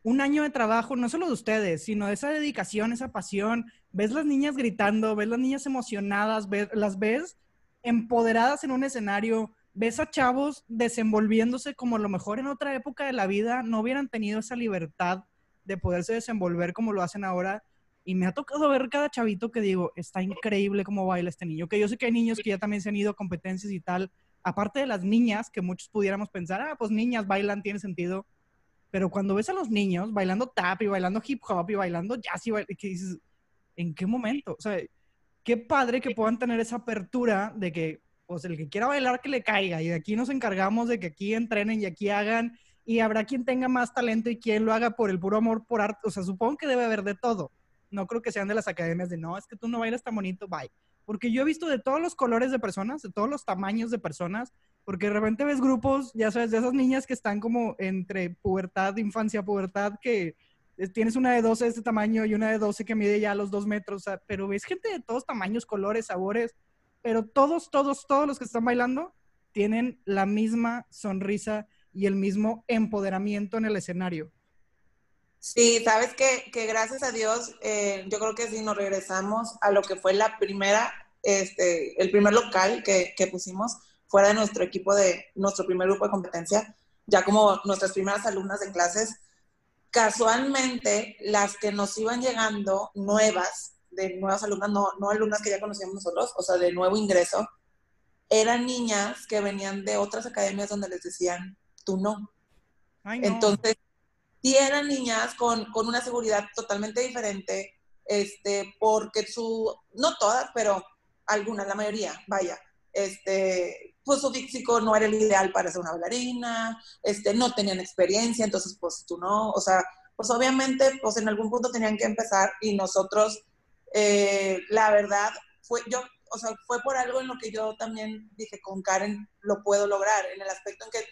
un año de trabajo, no solo de ustedes, sino de esa dedicación, esa pasión. Ves las niñas gritando, ves las niñas emocionadas, ves, las ves empoderadas en un escenario, ves a chavos desenvolviéndose como a lo mejor en otra época de la vida no hubieran tenido esa libertad de poderse desenvolver como lo hacen ahora. Y me ha tocado ver cada chavito que digo, está increíble cómo baila este niño. Que yo sé que hay niños que ya también se han ido a competencias y tal. Aparte de las niñas, que muchos pudiéramos pensar, ah, pues niñas bailan, tiene sentido pero cuando ves a los niños bailando tap y bailando hip hop y bailando jazz y que dices, ¿en qué momento? O sea, qué padre que puedan tener esa apertura de que, pues el que quiera bailar que le caiga y de aquí nos encargamos de que aquí entrenen y aquí hagan y habrá quien tenga más talento y quien lo haga por el puro amor por arte. O sea, supongo que debe haber de todo. No creo que sean de las academias de, no, es que tú no bailas tan bonito, bye. Porque yo he visto de todos los colores de personas, de todos los tamaños de personas, porque de repente ves grupos, ya sabes, de esas niñas que están como entre pubertad, infancia, pubertad, que tienes una de 12 de este tamaño y una de 12 que mide ya los dos metros, pero ves gente de todos tamaños, colores, sabores, pero todos, todos, todos los que están bailando tienen la misma sonrisa y el mismo empoderamiento en el escenario. Sí, sabes que, que gracias a Dios, eh, yo creo que si nos regresamos a lo que fue la primera, este, el primer local que, que pusimos, fuera de nuestro equipo de nuestro primer grupo de competencia, ya como nuestras primeras alumnas de clases, casualmente las que nos iban llegando nuevas, de nuevas alumnas, no, no alumnas que ya conocíamos nosotros, o sea, de nuevo ingreso, eran niñas que venían de otras academias donde les decían, tú no. Entonces, sí eran niñas con, con, una seguridad totalmente diferente, este, porque su, no todas, pero algunas, la mayoría, vaya, este, pues su físico no era el ideal para ser una bailarina, este, no tenían experiencia, entonces pues tú no, o sea, pues obviamente pues en algún punto tenían que empezar y nosotros, eh, la verdad, fue yo, o sea, fue por algo en lo que yo también dije, con Karen lo puedo lograr, en el aspecto en que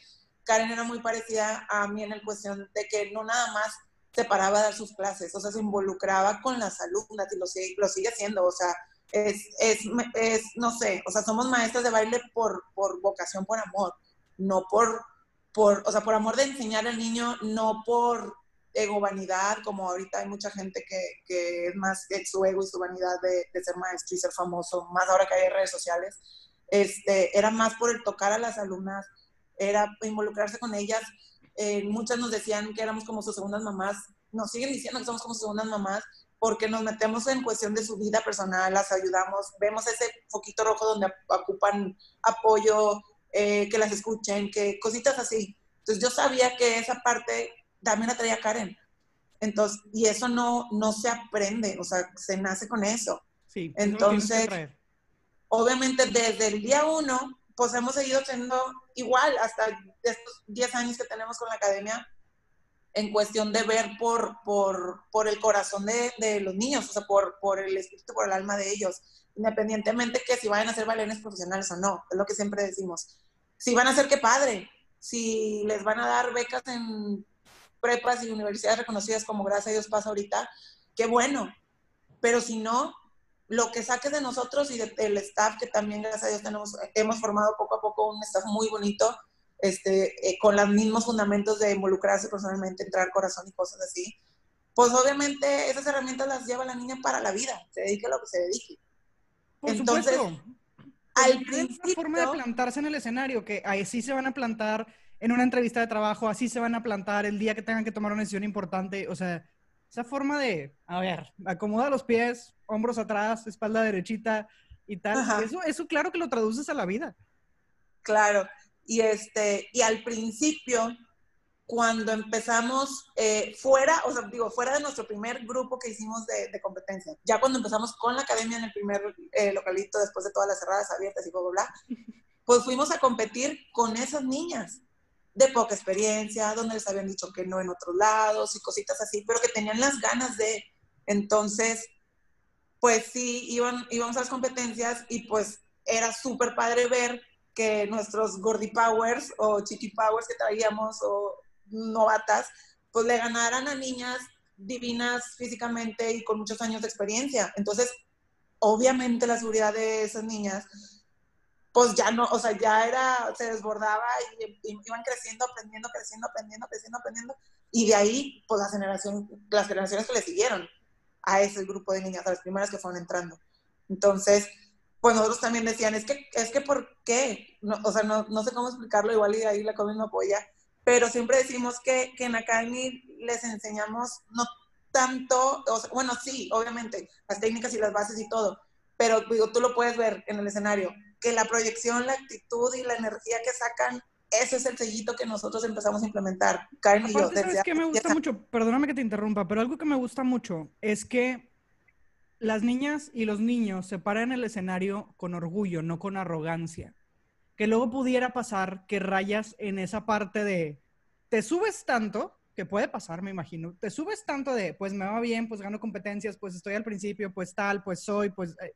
Karen era muy parecida a mí en el cuestión de que no nada más se paraba a dar sus clases, o sea, se involucraba con las alumnas y lo sigue, lo sigue haciendo, o sea, es, es, es, no sé, o sea, somos maestras de baile por, por vocación, por amor, no por, por, o sea, por amor de enseñar al niño, no por ego vanidad, como ahorita hay mucha gente que, que es más su ego y su vanidad de, de, ser maestro y ser famoso, más ahora que hay redes sociales, este, era más por el tocar a las alumnas, era involucrarse con ellas. Eh, muchas nos decían que éramos como sus segundas mamás, nos siguen diciendo que somos como sus segundas mamás, porque nos metemos en cuestión de su vida personal, las ayudamos, vemos ese foquito rojo donde ocupan apoyo, eh, que las escuchen, que cositas así. Entonces yo sabía que esa parte también la traía Karen. Entonces, y eso no, no se aprende, o sea, se nace con eso. Sí, Entonces, obviamente desde el día uno, pues hemos seguido siendo igual hasta estos 10 años que tenemos con la academia, en cuestión de ver por, por, por el corazón de, de, los niños, o sea, por, por el espíritu, por el alma de ellos, independientemente que si vayan a ser bailarines profesionales o no, es lo que siempre decimos. Si van a ser, qué padre. Si les van a dar becas en prepas y universidades reconocidas como gracias a Dios pasa ahorita, qué bueno. Pero si no, lo que saques de nosotros y del staff, que también gracias a Dios tenemos, hemos formado poco a poco un staff muy bonito, este, eh, con los mismos fundamentos de involucrarse personalmente, entrar corazón y cosas así, pues obviamente esas herramientas las lleva la niña para la vida, se dedique a lo que se dedique. Por Entonces, supuesto. al principio... forma de plantarse en el escenario, que así se van a plantar en una entrevista de trabajo, así se van a plantar el día que tengan que tomar una decisión importante, o sea, esa forma de, a ver, acomoda los pies, hombros atrás, espalda derechita y tal, eso, eso claro que lo traduces a la vida. Claro, y, este, y al principio, cuando empezamos eh, fuera, o sea, digo, fuera de nuestro primer grupo que hicimos de, competencia, ya cuando empezamos con la academia en el primer eh, localito, después de todas las cerradas abiertas y bla, bla, bla, pues fuimos a competir con esas niñas. De poca experiencia, donde les habían dicho que no en otros lados y cositas así, pero que tenían las ganas de. Entonces, pues sí, iban, íbamos a las competencias y pues era súper padre ver que nuestros Gordy Powers o Chiqui Powers que traíamos o novatas, pues le ganaran a niñas divinas físicamente y con muchos años de experiencia. Entonces, obviamente la seguridad de esas niñas, pues ya no, o sea, ya era, se desbordaba y, iban creciendo, aprendiendo, creciendo, aprendiendo, creciendo, aprendiendo. Y de ahí, pues la generación, las generaciones que le siguieron a ese grupo de niñas, a las primeras que fueron entrando. Entonces, pues nosotros también decían, es que, es que ¿por qué? No, o sea, no, no sé cómo explicarlo, igual y de ahí la comida no apoya, pero siempre decimos que, que en Academy les enseñamos no tanto, bueno, sí, obviamente, las técnicas y las bases y todo, pero digo, tú lo puedes ver en el escenario, que la proyección, la actitud y la energía que sacan, ese es el sellito que nosotros empezamos a implementar, Karen y yo. ¿Sabes qué me gusta mucho? Perdóname que te interrumpa, pero algo que me gusta mucho es que las niñas y los niños se paran en el escenario con orgullo, no con arrogancia. Que luego pudiera pasar que rayas en esa parte de, te subes tanto, que puede pasar, me imagino, te subes tanto de, pues me va bien, pues gano competencias, pues estoy al principio, pues tal, pues soy, pues... Eh,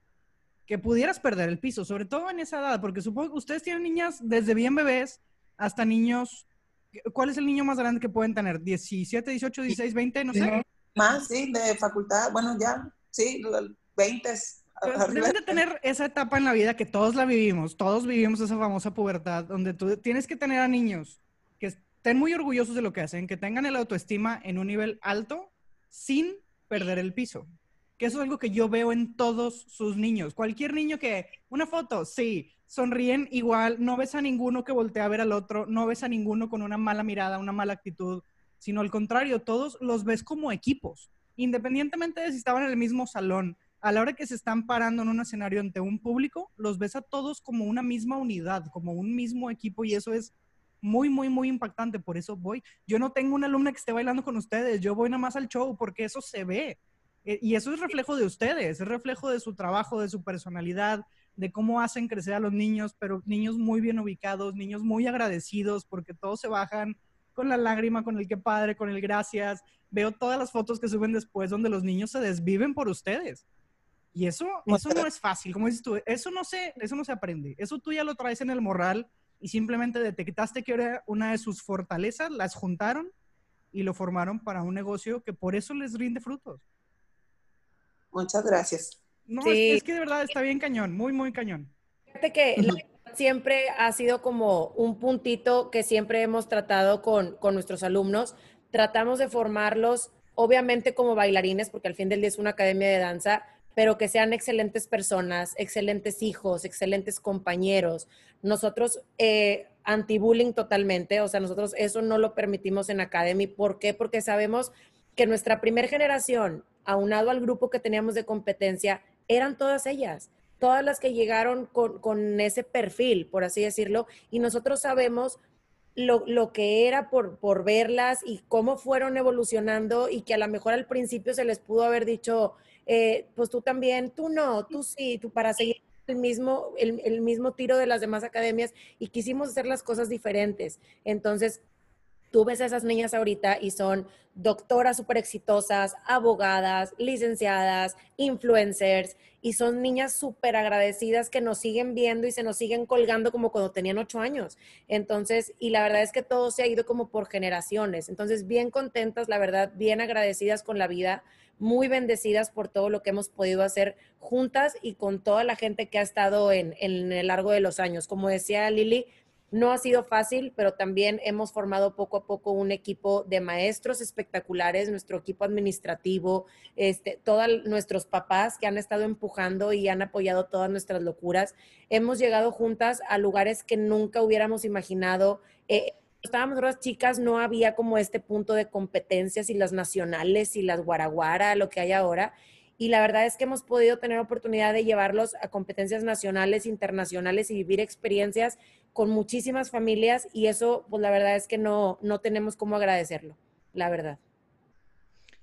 que pudieras perder el piso, sobre todo en esa edad, porque supongo que ustedes tienen niñas desde bien bebés hasta niños. ¿Cuál es el niño más grande que pueden tener? ¿17, 18, 16, 20? No sé. Más, sí, de facultad. Bueno, ya Sí, 20. Deben de tener esa etapa en la vida que todos la vivimos, todos vivimos esa famosa pubertad, donde tú tienes que tener a niños que estén muy orgullosos de lo que hacen, que tengan el autoestima en un nivel alto sin perder el piso. Que eso es algo que yo veo en todos sus niños. Cualquier niño que, una foto, sí, sonríen igual, no ves a ninguno que voltea a ver al otro, no ves a ninguno con una mala mirada, una mala actitud, sino al contrario, todos los ves como equipos independientemente de si estaban en el mismo salón, a la hora que se están parando en un escenario ante un público, los ves a todos como una misma unidad, como un mismo equipo y eso es muy, muy, muy impactante. Por eso voy. Yo no tengo una alumna que esté bailando con ustedes, yo voy nada más al show porque eso se ve. Eh, y eso es reflejo de ustedes, es reflejo de su trabajo, de su personalidad, de cómo hacen crecer a los niños, pero niños muy bien ubicados, niños muy agradecidos porque todos se bajan con la lágrima, con el que padre, con el gracias. Veo todas las fotos que suben después donde los niños se desviven por ustedes. Y eso, eso no es fácil, como dices tú, eso no, se, eso no se aprende. Eso tú ya lo traes en el moral y simplemente detectaste que era una de sus fortalezas, las juntaron y lo formaron para un negocio que por eso les rinde frutos. Muchas gracias. No, es, que de verdad está bien cañón, muy, muy cañón. Fíjate que siempre ha sido como un puntito que siempre hemos tratado con, nuestros alumnos. Tratamos de formarlos, obviamente como bailarines, porque al fin del día es una academia de danza, pero que sean excelentes personas, excelentes hijos, excelentes compañeros. Nosotros eh, anti-bullying totalmente, o sea, nosotros eso no lo permitimos en Academy. ¿Por qué? Porque sabemos que nuestra primera generación, aunado al grupo que teníamos de competencia, eran todas ellas todas las que llegaron con, ese perfil, por así decirlo, y nosotros sabemos lo, que era por, por, verlas y cómo fueron evolucionando y que a lo mejor al principio se les pudo haber dicho, eh, pues tú también, tú no, tú sí, tú para seguir el mismo, el, el mismo tiro de las demás academias y quisimos hacer las cosas diferentes. Entonces, tú ves a esas niñas ahorita y son doctoras súper exitosas, abogadas, licenciadas, influencers, y son niñas súper agradecidas que nos siguen viendo y se nos siguen colgando como cuando tenían ocho años. Entonces, y la verdad es que todo se ha ido como por generaciones. Entonces, bien contentas, la verdad, bien agradecidas con la vida, muy bendecidas por todo lo que hemos podido hacer juntas y con toda la gente que ha estado en, en el largo de los años. Como decía Lili, no ha sido fácil, pero también hemos formado poco a poco un equipo de maestros espectaculares, nuestro equipo administrativo, este, todos nuestros papás que han estado empujando y han apoyado todas nuestras locuras. Hemos llegado juntas a lugares que nunca hubiéramos imaginado. Eh, estábamos otras chicas, no había como este punto de competencias y las nacionales y las guaraguara, lo que hay ahora y la verdad es que hemos podido tener oportunidad de llevarlos a competencias nacionales, internacionales y vivir experiencias con muchísimas familias y eso, pues la verdad es que no, no tenemos cómo agradecerlo, la verdad.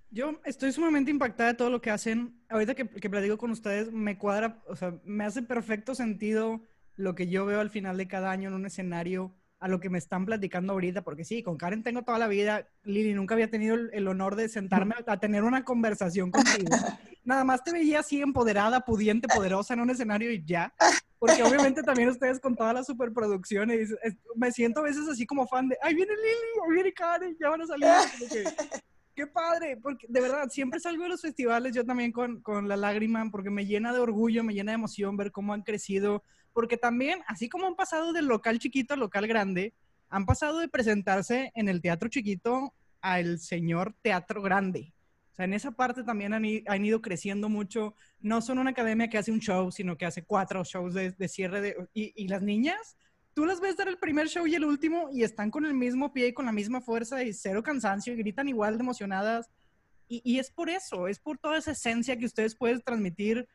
Yo estoy sumamente impactada de todo lo que hacen. Ahorita que, que platico con ustedes, me cuadra, o sea, me hace perfecto sentido lo que yo veo al final de cada año en un escenario a lo que me están platicando ahorita, porque sí, con Karen tengo toda la vida, Lili, nunca había tenido el, el honor de sentarme a tener una conversación contigo. Nada más te veía así empoderada, pudiente, poderosa en un escenario y ya. Porque obviamente también ustedes con todas las superproducciones, es- me siento a veces así como fan de, ay, viene Lili, ahí viene Karen, ya van a salir. Que, Qué padre, porque de verdad, siempre salgo de los festivales, yo también con, con la lágrima, porque me llena de orgullo, me llena de emoción ver cómo han crecido, porque también, así como han pasado del local chiquito al local grande, han pasado de presentarse en el teatro chiquito al señor teatro grande. Sea, en esa parte también han, ido creciendo mucho. No son una academia que hace un show, sino que hace cuatro shows de, de cierre. De, y, y las niñas, tú las ves dar el primer show y el último y están con el mismo pie y con la misma fuerza y cero cansancio y gritan igual de emocionadas. Y, y es por eso, es por toda esa esencia que ustedes pueden transmitir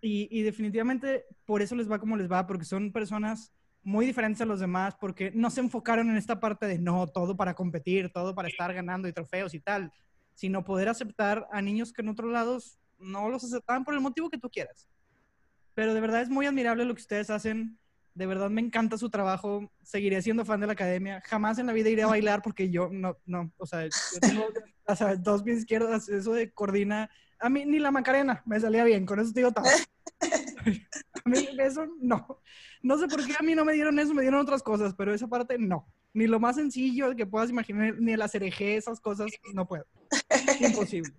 y, y definitivamente por eso les va como les va, porque son personas muy diferentes a los demás, porque no se enfocaron en esta parte de no, todo para competir, todo para estar ganando y trofeos y tal, sino poder aceptar a niños que en otros lados no los aceptaban por el motivo que tú quieras. Pero de verdad es muy admirable lo que ustedes hacen. De verdad me encanta su trabajo. Seguiré siendo fan de la academia. Jamás en la vida iré a bailar porque yo no, no, o sea, yo tengo o sea, dos pies izquierdos, eso de coordina. A mí ni la Macarena me salía bien, con eso te digo todo. A mí eso no. No sé por qué a mí no me dieron eso, me dieron otras cosas, pero esa parte no. Ni lo más sencillo que puedas imaginar, ni el acerejé, esas cosas, no puedo. Imposible.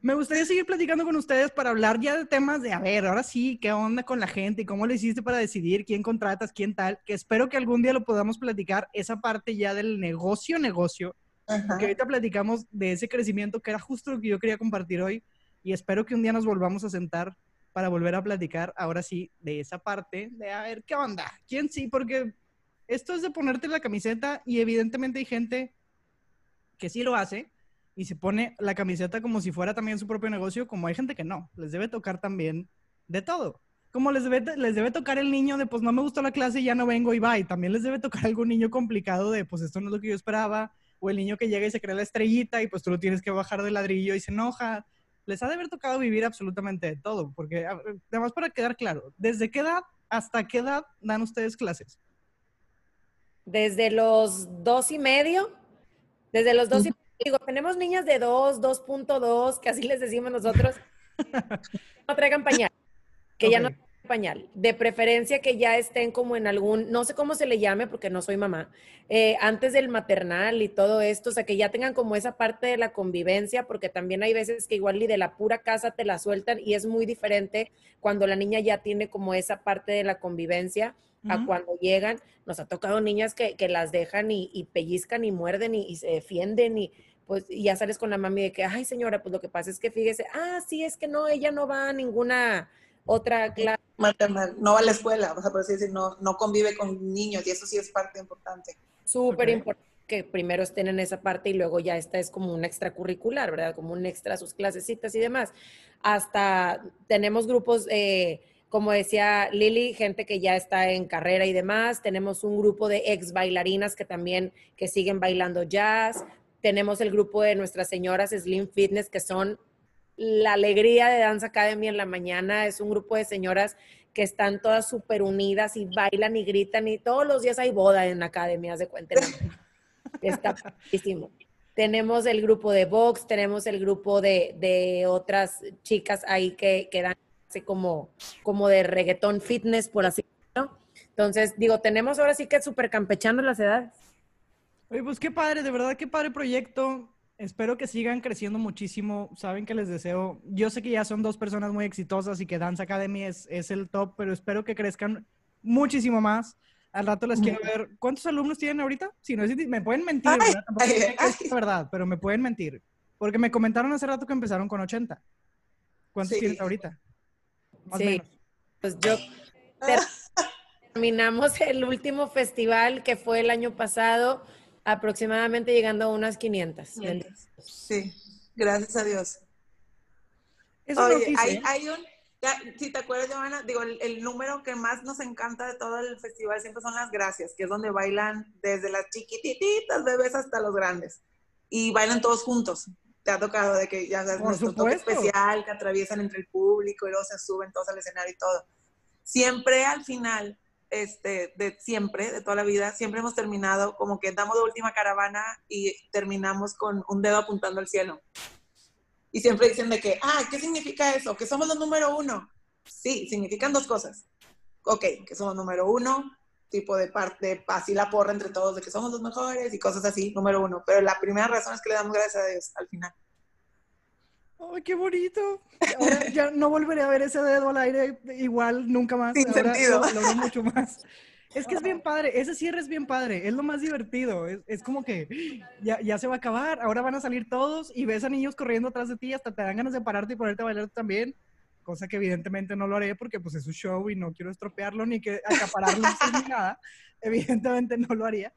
Me gustaría seguir platicando con ustedes para hablar ya de temas de, a ver, ahora sí, qué onda con la gente y cómo lo hiciste para decidir quién contratas, quién tal, que espero que algún día lo podamos platicar, esa parte ya del negocio, negocio, Ajá. porque ahorita platicamos de ese crecimiento que era justo lo que yo quería compartir hoy y espero que un día nos volvamos a sentar para volver a platicar ahora sí de esa parte de a ver qué onda, quién sí, porque esto es de ponerte la camiseta y evidentemente hay gente que sí lo hace y se pone la camiseta como si fuera también su propio negocio, como hay gente que no, les debe tocar también de todo. Como les debe, les debe tocar el niño de, pues no me gustó la clase ya no vengo y. Y también les debe tocar algún niño complicado de, pues esto no es lo que yo esperaba. O el niño que llega y se crea la estrellita y pues tú lo tienes que bajar del ladrillo y se enoja. Les ha de haber tocado vivir absolutamente todo. Porque, además para quedar claro, ¿desde qué edad hasta qué edad dan ustedes clases? Desde los dos y medio, desde los dos y digo, tenemos niñas de dos, 2.2, que así les decimos nosotros, no traigan pañal, que ya no traigan pañal. De preferencia que ya estén como en algún, no sé cómo se le llame porque no soy mamá, eh, antes del maternal y todo esto, o sea, que ya tengan como esa parte de la convivencia, porque también hay veces que igual ni de la pura casa te la sueltan y es muy diferente cuando la niña ya tiene como esa parte de la convivencia a cuando llegan. Nos ha tocado niñas que, que las dejan y, y pellizcan y muerden y, y se defienden y pues y ya sales con la mami de que, ay señora, pues lo que pasa es que fíjese, ah, sí, es que no, ella no va a ninguna otra clase. Maternal. No va a la escuela, o sea, por así decir, no, no convive con niños y eso sí es parte importante. Súper importante que primero estén en esa parte y luego ya esta es como una extracurricular, ¿verdad? Como un extra a sus clasecitas y demás. Hasta tenemos grupos, eh, como decía Lili, gente que ya está en carrera y demás. Tenemos un grupo de ex bailarinas que también que siguen bailando jazz. Tenemos el grupo de nuestras señoras Slim Fitness que son la alegría de Dance Academy en la mañana. Es un grupo de señoras que están todas súper unidas y bailan y gritan y todos los días hay boda en academia, de cuenta. Está padrísimo. Tenemos el grupo de box, tenemos el grupo de, de otras chicas ahí que, que dan así como, como de reggaetón fitness, por así decirlo. Entonces, digo, tenemos ahora sí que súper campechando las edades. Oye, pues qué padre, de verdad, qué padre proyecto. Espero que sigan creciendo muchísimo. Saben que les deseo. Yo sé que ya son dos personas muy exitosas y que Dance Academy es, es el top, pero espero que crezcan muchísimo más. Al rato les quiero ver. ¿Cuántos alumnos tienen ahorita? Si no es, me pueden mentir, Ay, ¿verdad? Tampoco ay, ay. ser verdad, pero me pueden mentir. Porque me comentaron hace rato que empezaron con 80. ¿Cuántos Sí. tienes ahorita? Más Sí. menos. Pues yo ter- terminamos el último festival que fue el año pasado, aproximadamente llegando a unas 500. Sí, gracias a Dios. Eso Oye, hay, ¿eh? hay un, ya, si te acuerdas, Giovanna, digo, el, el número que más nos encanta de todo el festival siempre son las gracias, que es donde bailan desde las chiquititas bebés hasta los grandes. Y bailan todos juntos. Te ha tocado de que ya sabes, nuestro toque especial, que atraviesan entre el público y luego se suben todos al escenario y todo. Siempre al final este, de siempre, de toda la vida, siempre hemos terminado como que damos de última caravana y terminamos con un dedo apuntando al cielo. Y siempre dicen de que, ah, ¿qué significa eso? Que somos los número uno. Sí, significan dos cosas. Ok, que somos número uno, tipo de parte, así la porra entre todos de que somos los mejores y cosas así, número uno. Pero la primera razón es que le damos gracias a Dios al final. ¡Ay, qué bonito! Ahora ya no volveré a ver ese dedo al aire igual nunca más. Sin Ahora sentido. Lo, lo veo mucho más. Es que es bien padre, ese cierre es bien padre, es lo más divertido, es, es como que ya, ya se va a acabar, ahora van a salir todos y ves a niños corriendo atrás de ti, hasta te dan ganas de pararte y ponerte a bailar también, cosa que evidentemente no lo haré porque pues es su show y no quiero estropearlo ni que acapararlo ni nada, evidentemente no lo haría,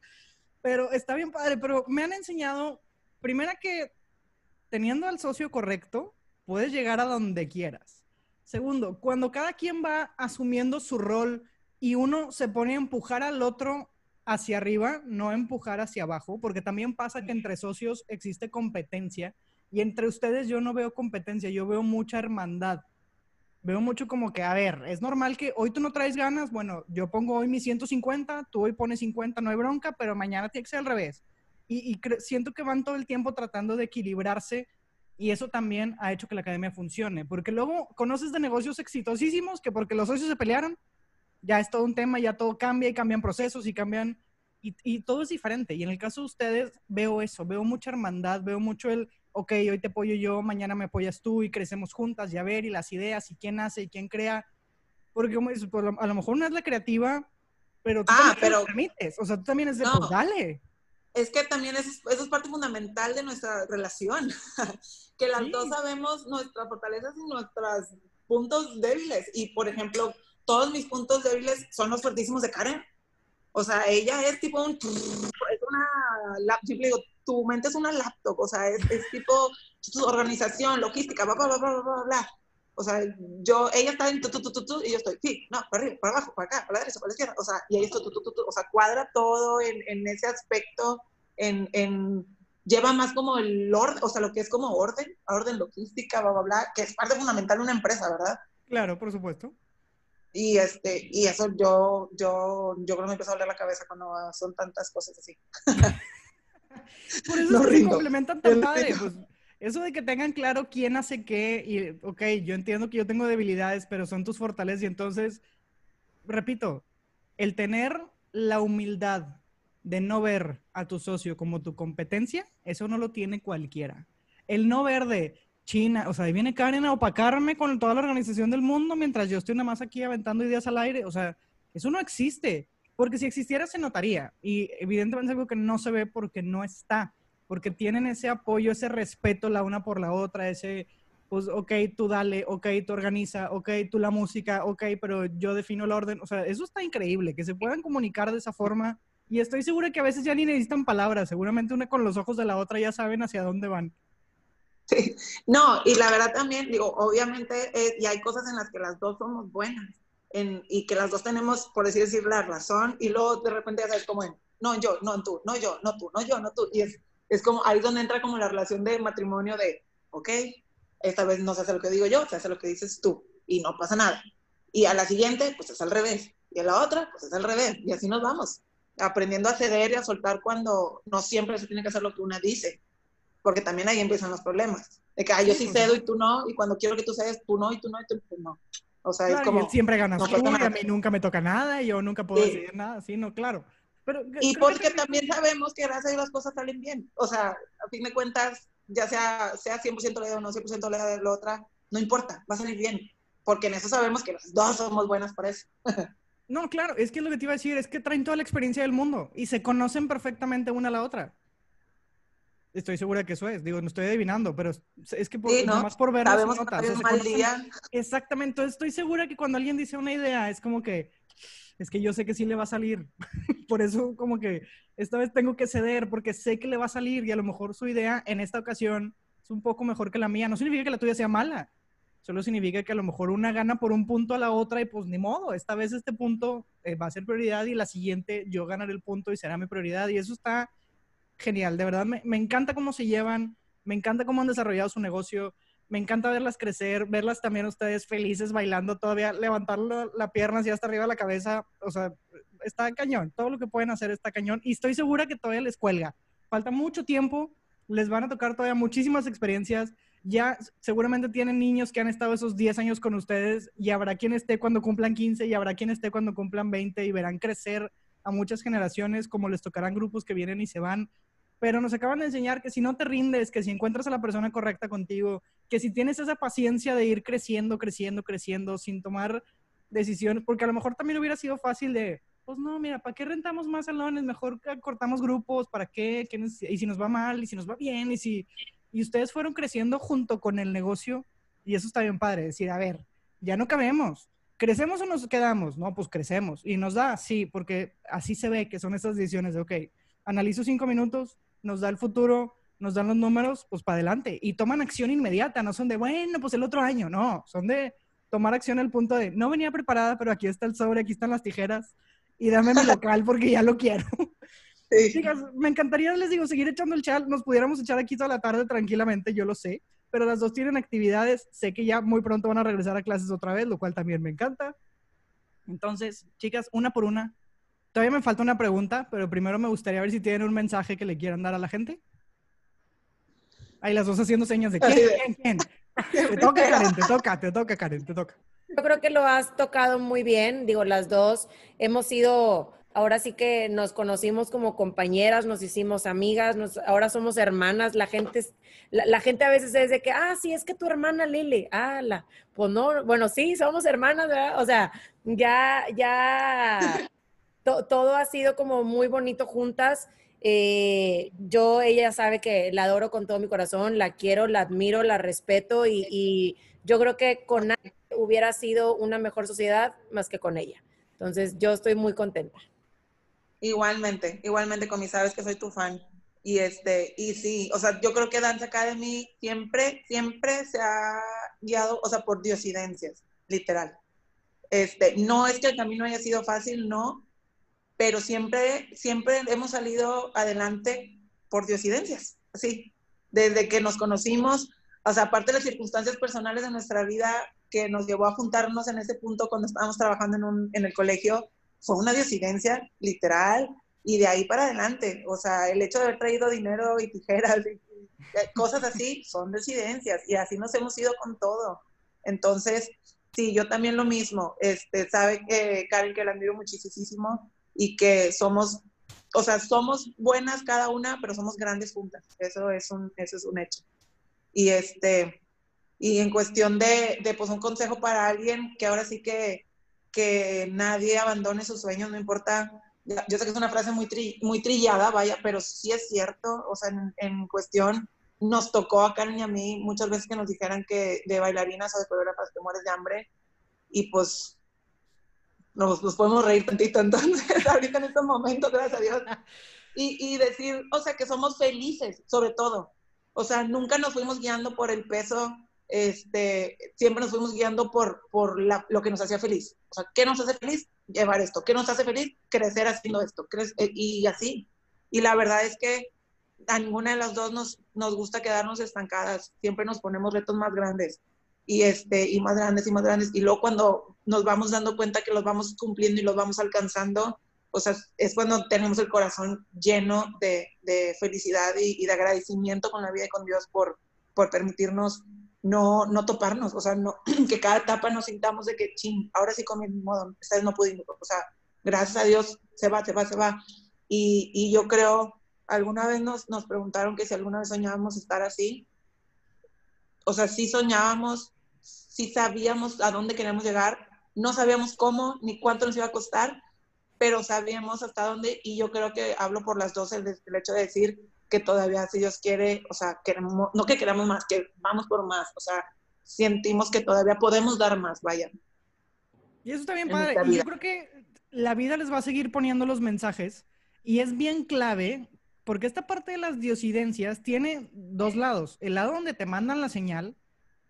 pero está bien padre, pero me han enseñado, primera que teniendo al socio correcto, puedes llegar a donde quieras. Segundo, cuando cada quien va asumiendo su rol y uno se pone a empujar al otro hacia arriba, no empujar hacia abajo, porque también pasa que entre socios existe competencia y entre ustedes yo no veo competencia, yo veo mucha hermandad. Veo mucho como que, a ver, es normal que hoy tú no traes ganas, bueno, yo pongo hoy mi 150, tú hoy pones 50, no hay bronca, pero mañana tiene que ser al revés. Y, y siento que van todo el tiempo tratando de equilibrarse y eso también ha hecho que la academia funcione, porque luego conoces de negocios exitosísimos que porque los socios se pelearon, ya es todo un tema, ya todo cambia y cambian procesos y cambian, y, y todo es diferente. Y en el caso de ustedes veo eso, veo mucha hermandad, veo mucho el, ok, hoy te apoyo yo, mañana me apoyas tú y crecemos juntas y a ver, y las ideas, y quién hace y quién crea. Porque como dices, pues, a lo mejor una es la creativa, pero tú Ah, también te lo pero- permites. O sea, tú también es de, No. pues dale. Es que también eso, es- eso es parte fundamental de nuestra relación, que las Sí. dos sabemos nuestras fortalezas y nuestros puntos débiles. Y, por ejemplo, todos mis puntos débiles son los fuertísimos de Karen. O sea, ella es tipo un... Es una... lap- Siempre digo, tu mente es una laptop, o sea, es, es tipo organización, logística, bla, bla, bla, bla, bla, bla. O sea, yo, ella está en tu, tu, tu, tu, tu, y yo estoy, sí, no, para arriba, para abajo, para acá, para la derecha, para la izquierda. O sea, y ahí está, tu, tu, tu, tu, o sea, cuadra todo en, en ese aspecto, en, en, lleva más como el orden, o sea, lo que es como orden, orden logística, bla, bla, bla, que es parte fundamental de una empresa, ¿verdad? Claro, por supuesto. Y, este, y eso yo, yo, yo creo que me empezó a doler la cabeza cuando son tantas cosas así. Por eso No es que se rindo. complementan tan No padre. rindo. Pues, eso de que tengan claro quién hace qué, y ok, yo entiendo que yo tengo debilidades, pero son tus fortalezas, y entonces, repito, el tener la humildad de no ver a tu socio como tu competencia, eso no lo tiene cualquiera. El no ver de China, o sea, ahí viene Karen a opacarme con toda la organización del mundo mientras yo estoy nada más aquí aventando ideas al aire, o sea, eso no existe. Porque si existiera se notaría y evidentemente es algo que no se ve porque no está, porque tienen ese apoyo, ese respeto la una por la otra, ese, pues, ok, tú dale, ok, tú organiza, ok, tú la música, ok, pero yo defino el orden, o sea, eso está increíble, que se puedan comunicar de esa forma y estoy segura que a veces ya ni necesitan palabras, seguramente una con los ojos de la otra ya saben hacia dónde van. Sí. No, y la verdad también, digo, obviamente, eh, y hay cosas en las que las dos somos buenas, en, y que las dos tenemos, por así decir, la razón, y luego de repente ya sabes como en, no yo, no tú, no yo, no tú, no yo, no tú, y es, es como ahí donde entra como la relación de matrimonio de, ok, esta vez no se hace lo que digo yo, se hace lo que dices tú, y no pasa nada. Y a la siguiente, pues es al revés, y a la otra, pues es al revés, y así nos vamos, aprendiendo a ceder y a soltar cuando no siempre se tiene que hacer lo que una dice porque también ahí empiezan los problemas. De que ay, yo sí cedo pues, y tú no, y cuando quiero que tú cedes, tú no, y tú no, y tú pues no. O sea, Claro, es y como... él siempre ganas no tú, y a mí nunca me toca nada, y yo nunca puedo Sí. decidir nada, sí, no, claro. Pero Y creo que porque también sabemos que gracias a Dios las cosas salen bien. O sea, a fin de cuentas, ya sea, sea 100% lea o no 100% lea de la otra, no importa, va a salir bien. Porque en eso sabemos que las dos somos buenas para eso. No, claro, es que lo que te iba a decir es que traen toda la experiencia del mundo y se conocen perfectamente una a la otra. Estoy segura que eso es, digo, no estoy adivinando, pero es, que por, Sí, ¿no? nomás por verlo se Sabemos que nota, o sea, un se mal día. Exactamente, entonces estoy segura que cuando alguien dice una idea es como que, es que yo sé que sí le va a salir, por eso como que esta vez tengo que ceder porque sé que le va a salir y a lo mejor su idea en esta ocasión es un poco mejor que la mía, no significa que la tuya sea mala, solo significa que a lo mejor una gana por un punto a la otra y pues ni modo, esta vez este punto eh, va a ser prioridad y la siguiente yo ganaré el punto y será mi prioridad y eso está genial, de verdad me, me encanta cómo se llevan, me encanta cómo han desarrollado su negocio, Me encanta verlas crecer, verlas también ustedes felices bailando todavía, levantar la, pierna así hasta arriba de la cabeza. O sea, está cañón. Todo lo que pueden hacer está cañón. Y estoy segura que todavía les cuelga. Falta mucho tiempo. Les van a tocar todavía muchísimas experiencias. Ya seguramente tienen niños que han estado esos 10 años con ustedes y habrá quien esté cuando cumplan 15 y habrá quien esté cuando cumplan 20 y verán crecer a muchas generaciones como les tocarán grupos que vienen y se van pero nos acaban de enseñar que si no te rindes, que si encuentras a la persona correcta contigo, que si tienes esa paciencia de ir creciendo, creciendo, creciendo, sin tomar decisiones, porque a lo mejor también hubiera sido fácil de, pues no, mira, ¿para qué rentamos más salones? Mejor cortamos grupos, ¿para qué? Y si nos va mal, y si nos va bien, y si... Y ustedes fueron creciendo junto con el negocio, y eso está bien padre, decir, a ver, ya no cabemos. ¿Crecemos o nos quedamos? No, pues crecemos. Y nos da, sí, porque así se ve que son esas decisiones de, ok, analizo cinco minutos, nos da el futuro, nos dan los números, pues para adelante. Y toman acción inmediata, no son de, bueno, pues el otro año, no, son de tomar acción al punto de, no venía preparada, pero aquí está el sobre, aquí están las tijeras, y dame mi local porque ya lo quiero. Sí. me encantaría, les digo, seguir echando el chat, nos pudiéramos echar aquí toda la tarde tranquilamente, yo lo sé, pero las dos tienen actividades, sé que ya muy pronto van a regresar a clases otra vez, lo cual también me encanta. Entonces, chicas, una por una, Todavía me falta una pregunta, pero primero me gustaría ver si tienen un mensaje que le quieran dar a la gente. Ahí las dos haciendo señas de quién, quién, quién. Te toca, Karen, te toca, te toca, Karen, te toca. Yo creo que lo has tocado muy bien. Digo, las dos hemos sido, ahora sí que nos conocimos como compañeras, nos hicimos amigas, nos, ahora somos hermanas. La gente, la, la, gente a veces es de que, ah, sí, es que tu hermana Lili, ah, la, pues no, bueno, sí, somos hermanas, ¿verdad? O sea, ya, ya todo ha sido como muy bonito juntas. Eh, yo, ella sabe que la adoro con todo mi corazón, la quiero, la admiro, la respeto y, yo creo que con nadie hubiera sido una mejor sociedad más que con ella. Entonces, yo estoy muy contenta. Igualmente, igualmente con mi, sabes que soy tu fan. Y este, y sí, o sea, yo creo que Dance Academy siempre, siempre se ha guiado, o sea, por diosidencias, literal. Este, no es que el camino haya sido fácil, no, pero siempre, siempre hemos salido adelante por diosidencias, así, desde que nos conocimos, o sea, aparte de las circunstancias personales de nuestra vida que nos llevó a juntarnos en ese punto cuando estábamos trabajando en, un, en el colegio, fue una diosidencia literal y de ahí para adelante, o sea, el hecho de haber traído dinero y tijeras y, cosas así son diosidencias y así nos hemos ido con todo. Entonces, sí, yo también lo mismo, este, sabe que Karen que la admiro muchísimo, y que somos, o sea, somos buenas cada una, pero somos grandes juntas. Eso es un, eso es un hecho. Y este, y en cuestión de, de pues un consejo para alguien que ahora sí que, que nadie abandone sus sueños, no importa. Yo sé que es una frase muy, muy trillada, vaya, pero sí es cierto, o sea, en, en cuestión, nos tocó a Karen y a mí muchas veces que nos dijeran que de bailarinas o de coreógrafas te mueres de hambre, y pues nos, nos podemos reír tantito entonces, ahorita en estos momentos, gracias a Dios. Y, y, decir, o sea, que somos felices, sobre todo. O sea, nunca nos fuimos guiando por el peso, este, siempre nos fuimos guiando por, por lo que nos hacía feliz. O sea, ¿qué nos hace feliz? Llevar esto. ¿Qué nos hace feliz? Crecer haciendo esto. Eh, y así. Y la verdad es que a ninguna de las dos nos, nos gusta quedarnos estancadas. Siempre nos ponemos retos más grandes y, este, y más grandes y más grandes. Y luego cuando nos vamos dando cuenta que los vamos cumpliendo y los vamos alcanzando, o sea, es cuando tenemos el corazón lleno de, de felicidad y, de agradecimiento con la vida y con Dios por, por permitirnos no, no toparnos, o sea, no, que cada etapa nos sintamos de que, ching, ahora sí con mi modo, esta vez no pudimos, o sea, gracias a Dios, se va, se va, se va. Y, y yo creo, alguna vez nos, nos preguntaron que si alguna vez soñábamos estar así, o sea, sí soñábamos, sí sabíamos a dónde queríamos llegar, no sabíamos cómo ni cuánto nos iba a costar, pero sabíamos hasta dónde y yo creo que hablo por las dos el, el hecho de decir que todavía si Dios quiere, o sea, queremos, no que queramos más, que vamos por más, o sea, sentimos que todavía podemos dar más, vaya. Y eso está bien padre. Y yo creo que la vida les va a seguir poniendo los mensajes y es bien clave porque esta parte de las diosidencias tiene dos lados. El lado donde te mandan la señal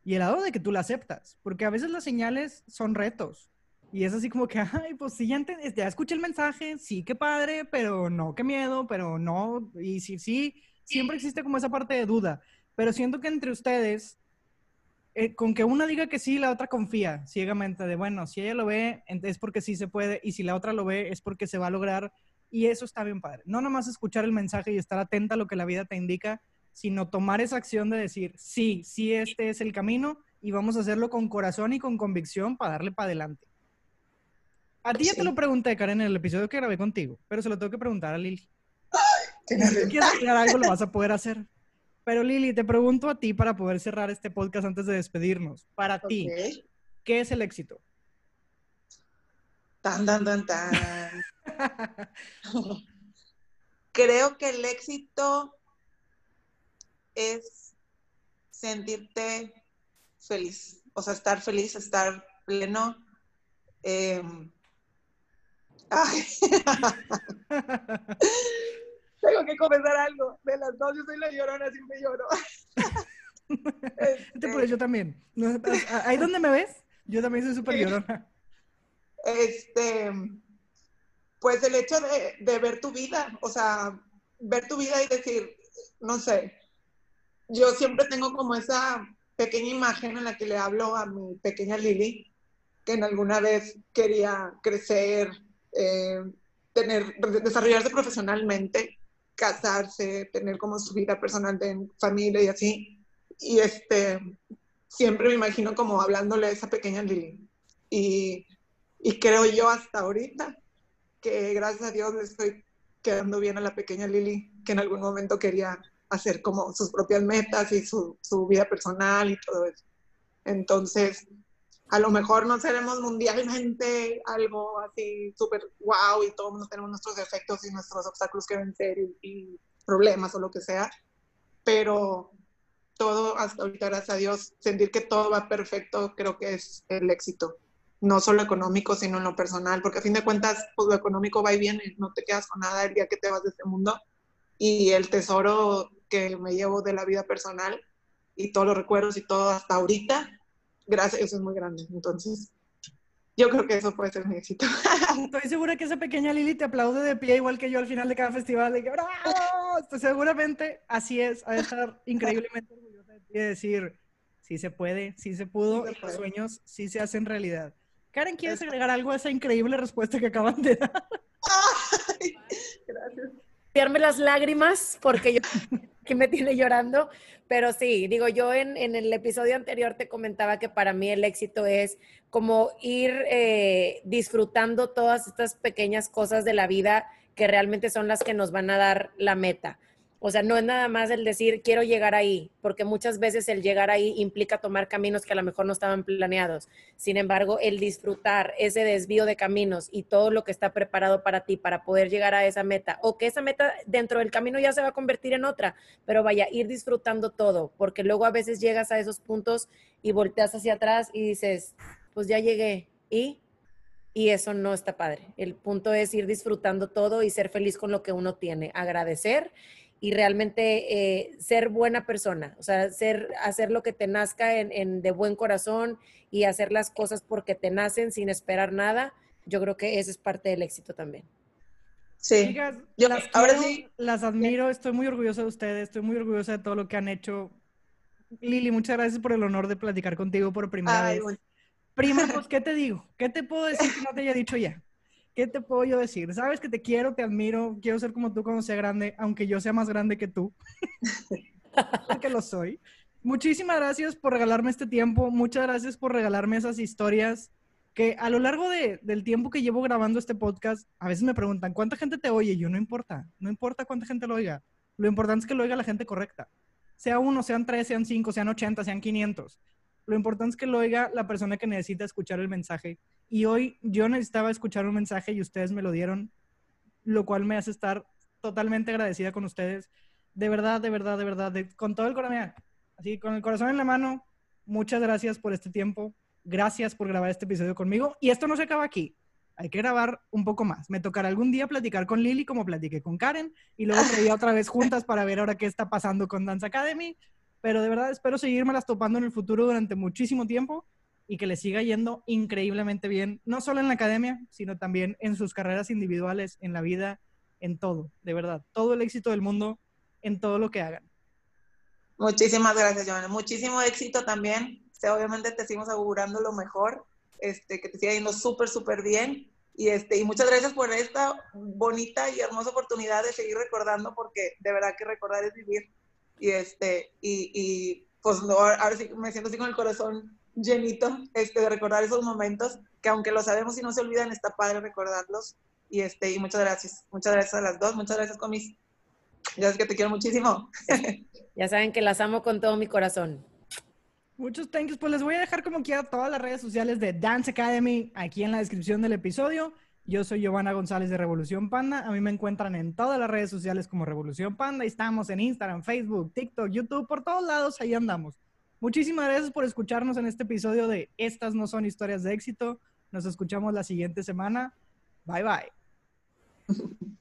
y el lado de que tú la aceptas, porque a veces las señales son retos. Y es así como que, ay, pues sí, ya, ya escuché el mensaje, sí, qué padre, pero no, qué miedo, pero no. Y sí, sí, siempre existe como esa parte de duda. Pero siento que entre ustedes eh, con que una diga que sí, la otra confía ciegamente de, bueno, si ella lo ve, es porque sí se puede, y si la otra lo ve, es porque se va a lograr, y eso está bien padre. No nomás escuchar el mensaje y estar atenta a lo que la vida te indica, sino tomar esa acción de decir, sí, sí, este es el camino, y vamos a hacerlo con corazón y con convicción para darle para adelante. A ti ya te lo pregunté, Karen, en el episodio que grabé contigo, pero se lo tengo que preguntar a Lili. Si quieres crear algo, lo vas a poder hacer. Pero Lili, te pregunto a ti para poder cerrar este podcast antes de despedirnos. Para ti, ¿qué es el éxito? Tan, tan, tan, tan. Creo que el éxito es sentirte feliz, o sea, estar feliz, estar pleno. Em, Tengo que confesar algo. De las dos, yo soy la llorona, siempre lloro. este, pues yo también. Ahí donde me ves, yo también soy súper llorona. Este, pues el hecho de, de ver tu vida, o sea, ver tu vida y decir, no sé, yo siempre tengo como esa pequeña imagen en la que le hablo a mi pequeña Lili, que en alguna vez quería crecer, eh, tener, desarrollarse profesionalmente, casarse, tener como su vida personal de familia y así. Y este, siempre me imagino como hablándole a esa pequeña Lili. Y, y creo yo hasta ahorita que gracias a Dios le estoy quedando bien a la pequeña Lili, que en algún momento quería hacer como sus propias metas y su, su vida personal y todo eso. Entonces, a lo mejor no seremos mundialmente algo así súper wow y todos tenemos nuestros defectos y nuestros obstáculos que vencer y, problemas o lo que sea, pero todo hasta ahorita, gracias a Dios, sentir que todo va perfecto creo que es el éxito, no solo económico, sino en lo personal, porque a fin de cuentas, pues lo económico va y viene, no te quedas con nada el día que te vas de este mundo. Y el tesoro que me llevo de la vida personal y todos los recuerdos y todo hasta ahorita gracias, eso es muy grande. Entonces, yo creo que eso puede ser mi éxito. Estoy segura que esa pequeña Lili te aplaude de pie igual que yo al final de cada festival. De que, ¡Bravo! seguramente así es, a estar increíblemente orgullosa de ti y decir, sí se puede, sí se pudo, y los sueños sí se hacen realidad. Karen, ¿quieres agregar algo a esa increíble respuesta que acaban de dar? Ay, gracias. las lágrimas porque yo que me tiene llorando, pero sí, digo, yo en, el episodio anterior te comentaba que para mí el éxito es como ir eh, disfrutando todas estas pequeñas cosas de la vida que realmente son las que nos van a dar la meta. O sea, no es nada más el decir quiero llegar ahí, porque muchas veces el llegar ahí implica tomar caminos que a lo mejor no estaban planeados. Sin embargo, el disfrutar ese desvío de caminos y todo lo que está preparado para ti para poder llegar a esa meta, o que esa meta dentro del camino ya se va a convertir en otra, pero vaya, ir disfrutando todo, porque luego a veces llegas a esos puntos y volteas hacia atrás y dices, pues ya llegué, ¿y? Y eso no está padre. El punto es ir disfrutando todo y ser feliz con lo que uno tiene, agradecer y realmente eh, ser buena persona, o sea, ser, hacer lo que te nazca en, de buen corazón y hacer las cosas porque te nacen sin esperar nada, yo creo que eso es parte del éxito también. Sí. yo, las ahora sí. Las admiro, estoy muy orgullosa de ustedes, estoy muy orgullosa de todo lo que han hecho. Lili, muchas gracias por el honor de platicar contigo por primera vez. Prima, pues, ¿qué te digo? ¿Qué te puedo decir que no te haya dicho ya? ¿Qué te puedo yo decir? Sabes que te quiero, te admiro, quiero ser como tú cuando sea grande, aunque yo sea más grande que tú, porque lo soy. Muchísimas gracias por regalarme este tiempo, muchas gracias por regalarme esas historias que a lo largo del tiempo que llevo grabando este podcast, a veces me preguntan, ¿cuánta gente te oye? yo no importa, no importa cuánta gente lo oiga, lo importante es que lo oiga la gente correcta. Sea uno, sean tres, sean cinco, sean ochenta, sean quinientos. Lo importante es que lo oiga la persona que necesita escuchar el mensaje y hoy yo necesitaba escuchar un mensaje y ustedes me lo dieron, lo cual me hace estar totalmente agradecida con ustedes. De verdad, de verdad, de verdad, con todo el corazón, así con el corazón en la mano, muchas gracias por este tiempo. Gracias por grabar este episodio conmigo. Y esto no se acaba aquí. Hay que grabar un poco más. Me tocará algún día platicar con Lili como platiqué con Karen y luego día otra vez juntas para ver ahora qué está pasando con Dance Academy. Pero de verdad espero seguirme las topando en el futuro durante muchísimo tiempo y que le siga yendo increíblemente bien, no solo en la academia, sino también en sus carreras individuales, en la vida, en todo, de verdad. Todo el éxito del mundo en todo lo que hagan. Muchísimas gracias, Joana. Muchísimo éxito también. Este, obviamente te seguimos augurando lo mejor, este, que te siga yendo súper, súper bien. Y, este, y muchas gracias por esta bonita y hermosa oportunidad de seguir recordando, porque de verdad que recordar es vivir. Y, este, y, y pues no, ahora sí me siento así con el corazón llenito este, de recordar esos momentos, que aunque lo sabemos y no se olvidan, está padre recordarlos. Y, este, y muchas gracias, muchas gracias a las dos, muchas gracias, Comis. Ya sé que te quiero muchísimo. Ya saben que las amo con todo mi corazón. Muchos thank yous. Pues les voy a dejar como quiera todas las redes sociales de Dance Academy aquí en la descripción del episodio. Yo soy Giovanna González de Revolución Panda. A mí me encuentran en todas las redes sociales como Revolución Panda. Estamos en Instagram, Facebook, TikTok, YouTube, por todos lados, ahí andamos. Muchísimas gracias por escucharnos en este episodio de Estas no son historias de éxito. Nos escuchamos la siguiente semana. Bye bye.